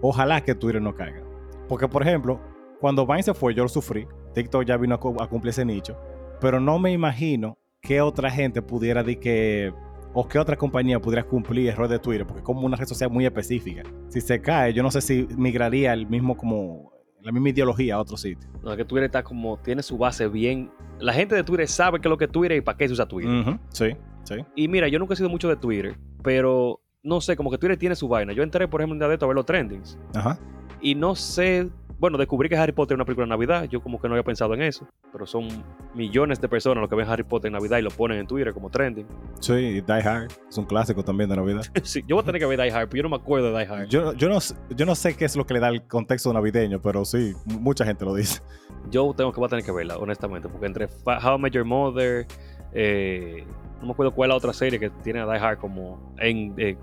ojalá que Twitter no caiga. Porque, por ejemplo, cuando Vine se fue, yo lo sufrí. TikTok ya vino a, a cumplir ese nicho. Pero no me imagino que otra gente pudiera decir que. O que otra compañía pudiera cumplir el rol de Twitter, porque es como una red social muy específica. Si se cae, yo no sé si migraría el mismo como. La misma ideología a otro sitio. No, que Twitter está como, tiene su base bien. La gente de Twitter sabe qué es lo que es Twitter y para qué se usa Twitter. Sí, sí. Y mira, yo nunca he sido mucho de Twitter, pero no sé, como que Twitter tiene su vaina. Yo entré, por ejemplo, un día de esto a ver los trendings. Ajá. Y no sé, bueno, descubrí que Harry Potter es una película de Navidad. Yo como que no había pensado en eso. Pero son millones de personas los que ven Harry Potter en Navidad y lo ponen en Twitter como trending. Sí, y Die Hard. Es un clásico también de Navidad. [LAUGHS] Sí, yo voy a tener que ver Die Hard, pero yo no me acuerdo de Die Hard. Yo, yo, no, yo no sé qué es lo que le da el contexto navideño, pero sí, mucha gente lo dice. [LAUGHS] Yo tengo que voy a tener que verla, honestamente, porque entre How I Met Your Mother, eh, no me acuerdo cuál es la otra serie que tiene a Die Hard como en eh,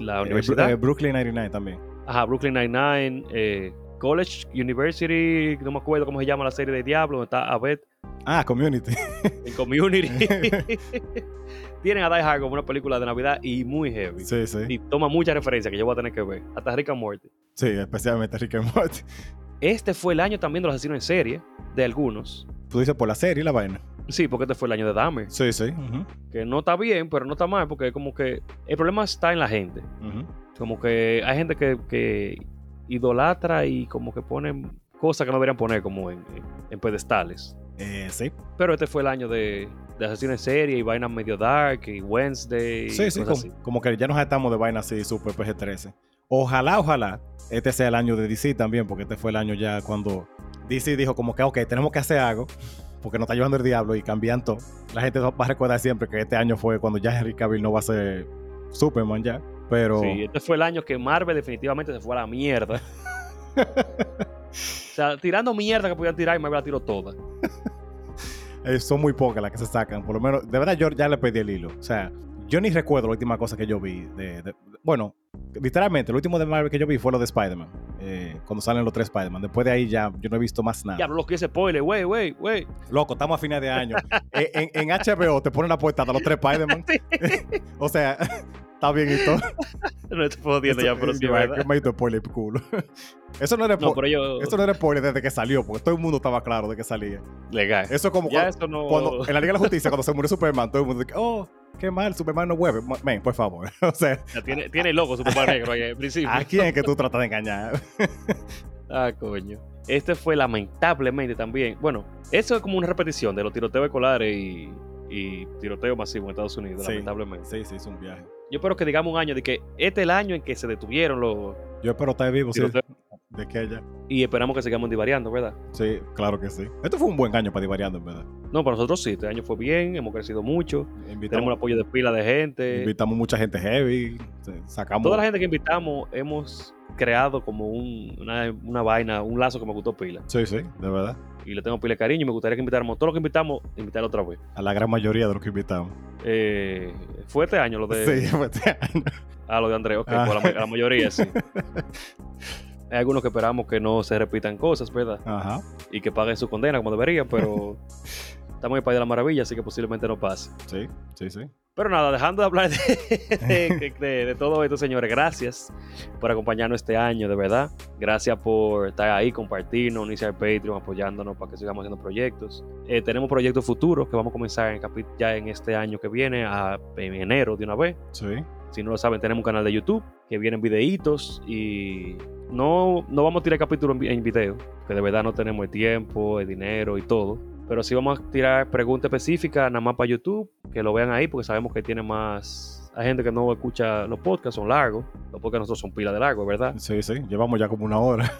la Eh, universidad. eh, Brooklyn 99 también. Ajá, Brooklyn Nine-Nine, eh, College University, no me acuerdo cómo se llama la serie de Diablo, donde está Abed Ah, Community. [LAUGHS] en Community. [LAUGHS] Tienen a Die Hard como una película de Navidad y muy heavy. sí, sí. Y toma mucha referencia que yo voy a tener que ver. Hasta Rick and Morty. Sí, especialmente Rick and Morty. Este fue el año también de los asesinos en serie, de algunos. Tú dices por la serie y la vaina. Sí, porque este fue el año de Dahmer. Sí, sí. Que no está bien, pero no está mal, porque como que el problema está en la gente. Como que hay gente que, que idolatra y como que ponen cosas que no deberían poner como en, pedestales. Eh, sí. Pero este fue el año de, de asesinos en serie y vainas medio dark y Wednesday. y Sí, sí, como, así. como que ya nos estamos de vaina así, super PG-13. Ojalá, ojalá, este sea el año de DC también, porque este fue el año ya cuando DC dijo como que, ok, tenemos que hacer algo, porque nos está llevando el diablo y cambian todo. La gente va a recordar siempre que este año fue cuando ya Henry Cavill no va a ser Superman ya, pero... Sí, este fue el año que Marvel definitivamente se fue a la mierda. [LAUGHS] o sea, tirando mierda que podían tirar y Marvel la tiró toda. Eh, son muy pocas las que se sacan. Por lo menos, de verdad, yo ya le pedí el hilo. O sea, yo ni recuerdo la última cosa que yo vi. De, de- bueno, literalmente, lo último de Marvel que yo vi fue lo de Spider-Man. eh, cuando salen los tres Spider-Man. Después de ahí ya yo no he visto más nada. Ya, lo que ese spoiler, wey, wey, wey. Loco, estamos a final de año. Eh, [LAUGHS] en, en HBO te ponen la puerta de los tres Spider-Man. [LAUGHS] o sea, está bien y todo. [LAUGHS] No estoy jodiendo ya, pero sí, Yo, ¿verdad? que me hizo spoiler, culo. [LAUGHS] Eso no era No, spo- pero yo. Eso no era spoiler desde que salió, porque todo el mundo estaba claro de que salía. Legal. Eso es como Ya cuando, eso no. cuando- [LAUGHS] en la Liga de la Justicia, cuando se murió Superman, todo el mundo dice, oh, qué mal, Superman no mueve. Men, por favor. o sea, Ya tiene, tiene el logo Superman negro ahí al principio. ¿a quién es que tú tratas de engañar? Ah, coño. Este fue lamentablemente también. Bueno, eso es como una repetición de los tiroteos escolares y, y tiroteo masivo en Estados Unidos, Sí. lamentablemente. sí, sí, es un viaje. Yo espero que digamos un año de que este es el año en que se detuvieron los. Yo espero estar vivo, sí. De. Y esperamos que sigamos divariando, ¿verdad? Sí, claro que sí. Esto fue un buen año para divariando, en verdad. No, para nosotros sí. Este año fue bien, hemos crecido mucho. Tenemos el apoyo de pila de gente. invitamos mucha gente heavy. Sacamos. Toda la gente que invitamos hemos creado como un- una, una vaina, un lazo que me gustó pila. Sí, sí, de verdad. Y le tengo pila de cariño y me gustaría que invitáramos, todos los que invitamos, invitar otra vez. A la gran mayoría de los que invitamos. Eh, fue este año lo de... Sí, [LAUGHS] fue este año. Ah, lo de Andrés, ok, Ah. pues la, ma- la mayoría sí. [LAUGHS] Hay algunos que esperamos que no se repitan cosas, ¿verdad? Ajá. Y que paguen su condena como deberían, pero [LAUGHS] estamos en el país de la maravilla, así que posiblemente no pase. Sí, sí, sí. Pero nada, dejando de hablar de, de- de- de todo esto, señores, gracias por acompañarnos este año, de verdad. Gracias por estar ahí, compartirnos, unirse al Patreon, apoyándonos para que sigamos haciendo proyectos. Eh, tenemos proyectos futuros que vamos a comenzar en ya en este año que viene, a- en enero de una vez. Sí. Si no lo saben, tenemos un canal de YouTube que vienen videitos y no, no vamos a tirar capítulos en, vi- en video, que de verdad no tenemos el tiempo, el dinero y todo. Pero sí vamos a tirar preguntas específicas nada más para YouTube, que lo vean ahí porque sabemos que tiene más... Hay gente que no escucha los podcasts, son largos. Los podcasts nosotros son pila de largos, ¿verdad? Sí, sí. Llevamos ya como una hora.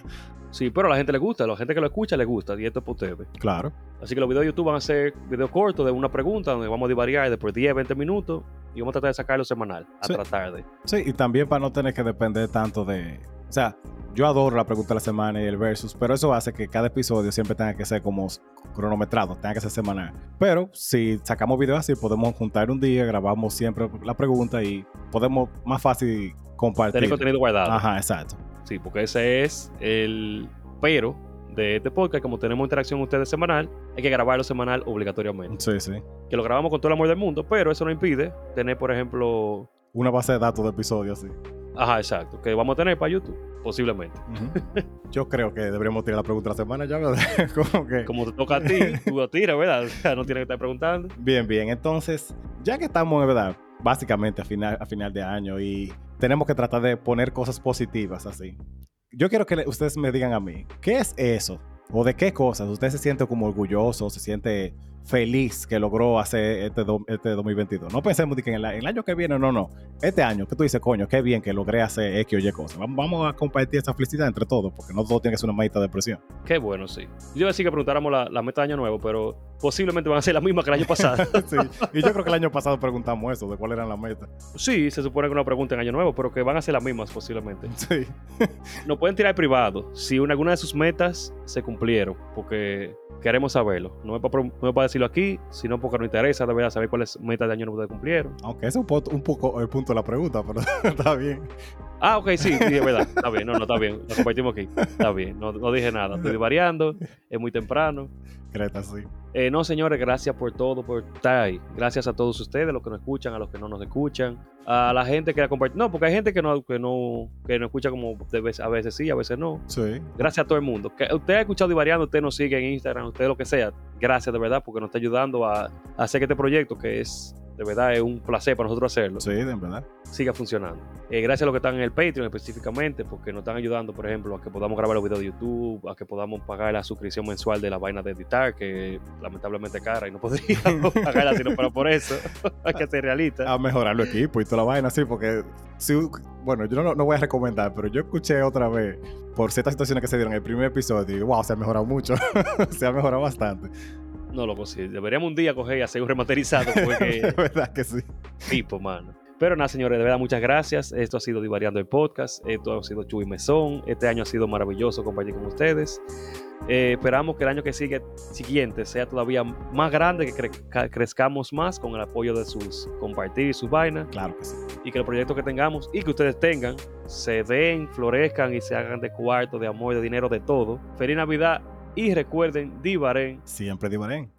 Sí, pero a la gente le gusta, a la gente que lo escucha le gusta y esto es para ustedes. Claro. Así que los videos de YouTube van a ser videos cortos de una pregunta donde vamos a divariar de por 10, 20 minutos y vamos a tratar de sacarlo semanal, a Sí. tratar de. Sí, y también para no tener que depender tanto de. O sea, yo adoro la pregunta de la semana y el versus, pero eso hace que cada episodio siempre tenga que ser como cronometrado, tenga que ser semanal. Pero si sacamos videos así, podemos juntar un día, grabamos siempre la pregunta y podemos más fácil compartir. Tener contenido guardado. Ajá, exacto. Sí, porque ese es el pero de este podcast. Como tenemos interacción con ustedes semanal, hay que grabarlo semanal obligatoriamente. Sí, sí. Que lo grabamos con todo el amor del mundo, pero eso no impide tener, por ejemplo. Una base de datos de episodios, sí. Ajá, exacto. Que vamos a tener para YouTube, posiblemente. Yo creo que deberíamos tirar la pregunta de la semana ya, ¿verdad? [LAUGHS] como que. Como te toca a ti, [LAUGHS] tú lo tiras, ¿verdad? O sea, no tienes que estar preguntando. Bien, bien. Entonces, ya que estamos, verdad, básicamente a final, a final de año y tenemos que tratar de poner cosas positivas así. Yo quiero que ustedes me digan a mí, ¿qué es eso? ¿O de qué cosas? ¿Usted se siente como orgulloso, se siente feliz que logró hacer este, do- este 2022? No pensemos de que en el, en el año que viene, no, no. Este año, que tú dices, coño, qué bien que logré hacer X o Y cosas. Vamos, vamos a compartir esa felicidad entre todos, porque no todo tiene que ser una maldita depresión. Qué bueno, sí. Yo iba a decir que preguntáramos la, la meta de año nuevo, pero posiblemente van a ser la misma que el año pasado. [LAUGHS] Sí. Y yo creo que el año pasado preguntamos eso, de cuál eran las metas. sí, se supone que una pregunta en año nuevo, pero que van a ser las mismas posiblemente. Sí. [LAUGHS] Nos pueden tirar privado si una- alguna de sus metas se cumplieron, porque queremos saberlo. No es para decirlo aquí, sino porque nos interesa de verdad saber cuáles metas de año nuevo se cumplieron. Aunque ese es un, un poco el punto de la pregunta, [LAUGHS] pero está bien. Ah, ok, sí, sí, es verdad. Está bien, no, no, está bien. Lo compartimos aquí. Está bien, no, no dije nada. Estoy variando, es muy temprano. Creta, sí. Eh, no, señores, gracias por todo, por estar ahí. Gracias a todos ustedes, los que nos escuchan, a los que no nos escuchan, a la gente que la comparte. No, porque hay gente que no, que no, que no escucha como de vez, a veces sí, a veces no. Sí. Gracias a todo el mundo. Que usted ha escuchado Divariando, usted nos sigue en Instagram, usted lo que sea. Gracias de verdad, porque nos está ayudando a, a hacer este proyecto, que es de verdad es un placer para nosotros hacerlo, Sí, de verdad. siga funcionando. Eh, gracias a los que están en el Patreon específicamente, porque nos están ayudando, por ejemplo, a que podamos grabar los videos de YouTube, a que podamos pagar la suscripción mensual de la vaina de editar, que lamentablemente es cara y no [LAUGHS] podríamos [LAUGHS] pagarla si no fuera por eso. [LAUGHS] Hay que ser realista. A mejorar el equipo y toda la vaina, sí, porque. Si, bueno, yo no, no voy a recomendar, pero yo escuché otra vez por ciertas situaciones que se dieron en el primer episodio y wow, se ha mejorado mucho. se ha mejorado bastante. No lo consigo. Deberíamos un día coger y hacer un remasterizado, [LAUGHS] de porque verdad que sí. tipo, mano. Pero nada, señores, de verdad, muchas gracias. Esto ha sido Divariando el Podcast. Esto ha sido Chuy Mesón. Este año ha sido maravilloso compartir con ustedes. Eh, esperamos que el año que sigue, siguiente sea todavía más grande, que cre- ca- crezcamos más con el apoyo de sus compartir y sus vainas Claro que sí. y que los proyectos que tengamos y que ustedes tengan se den, florezcan y se hagan de cuarto, de amor, de dinero, de todo. Feliz Navidad y recuerden, Divaren. Siempre divarén.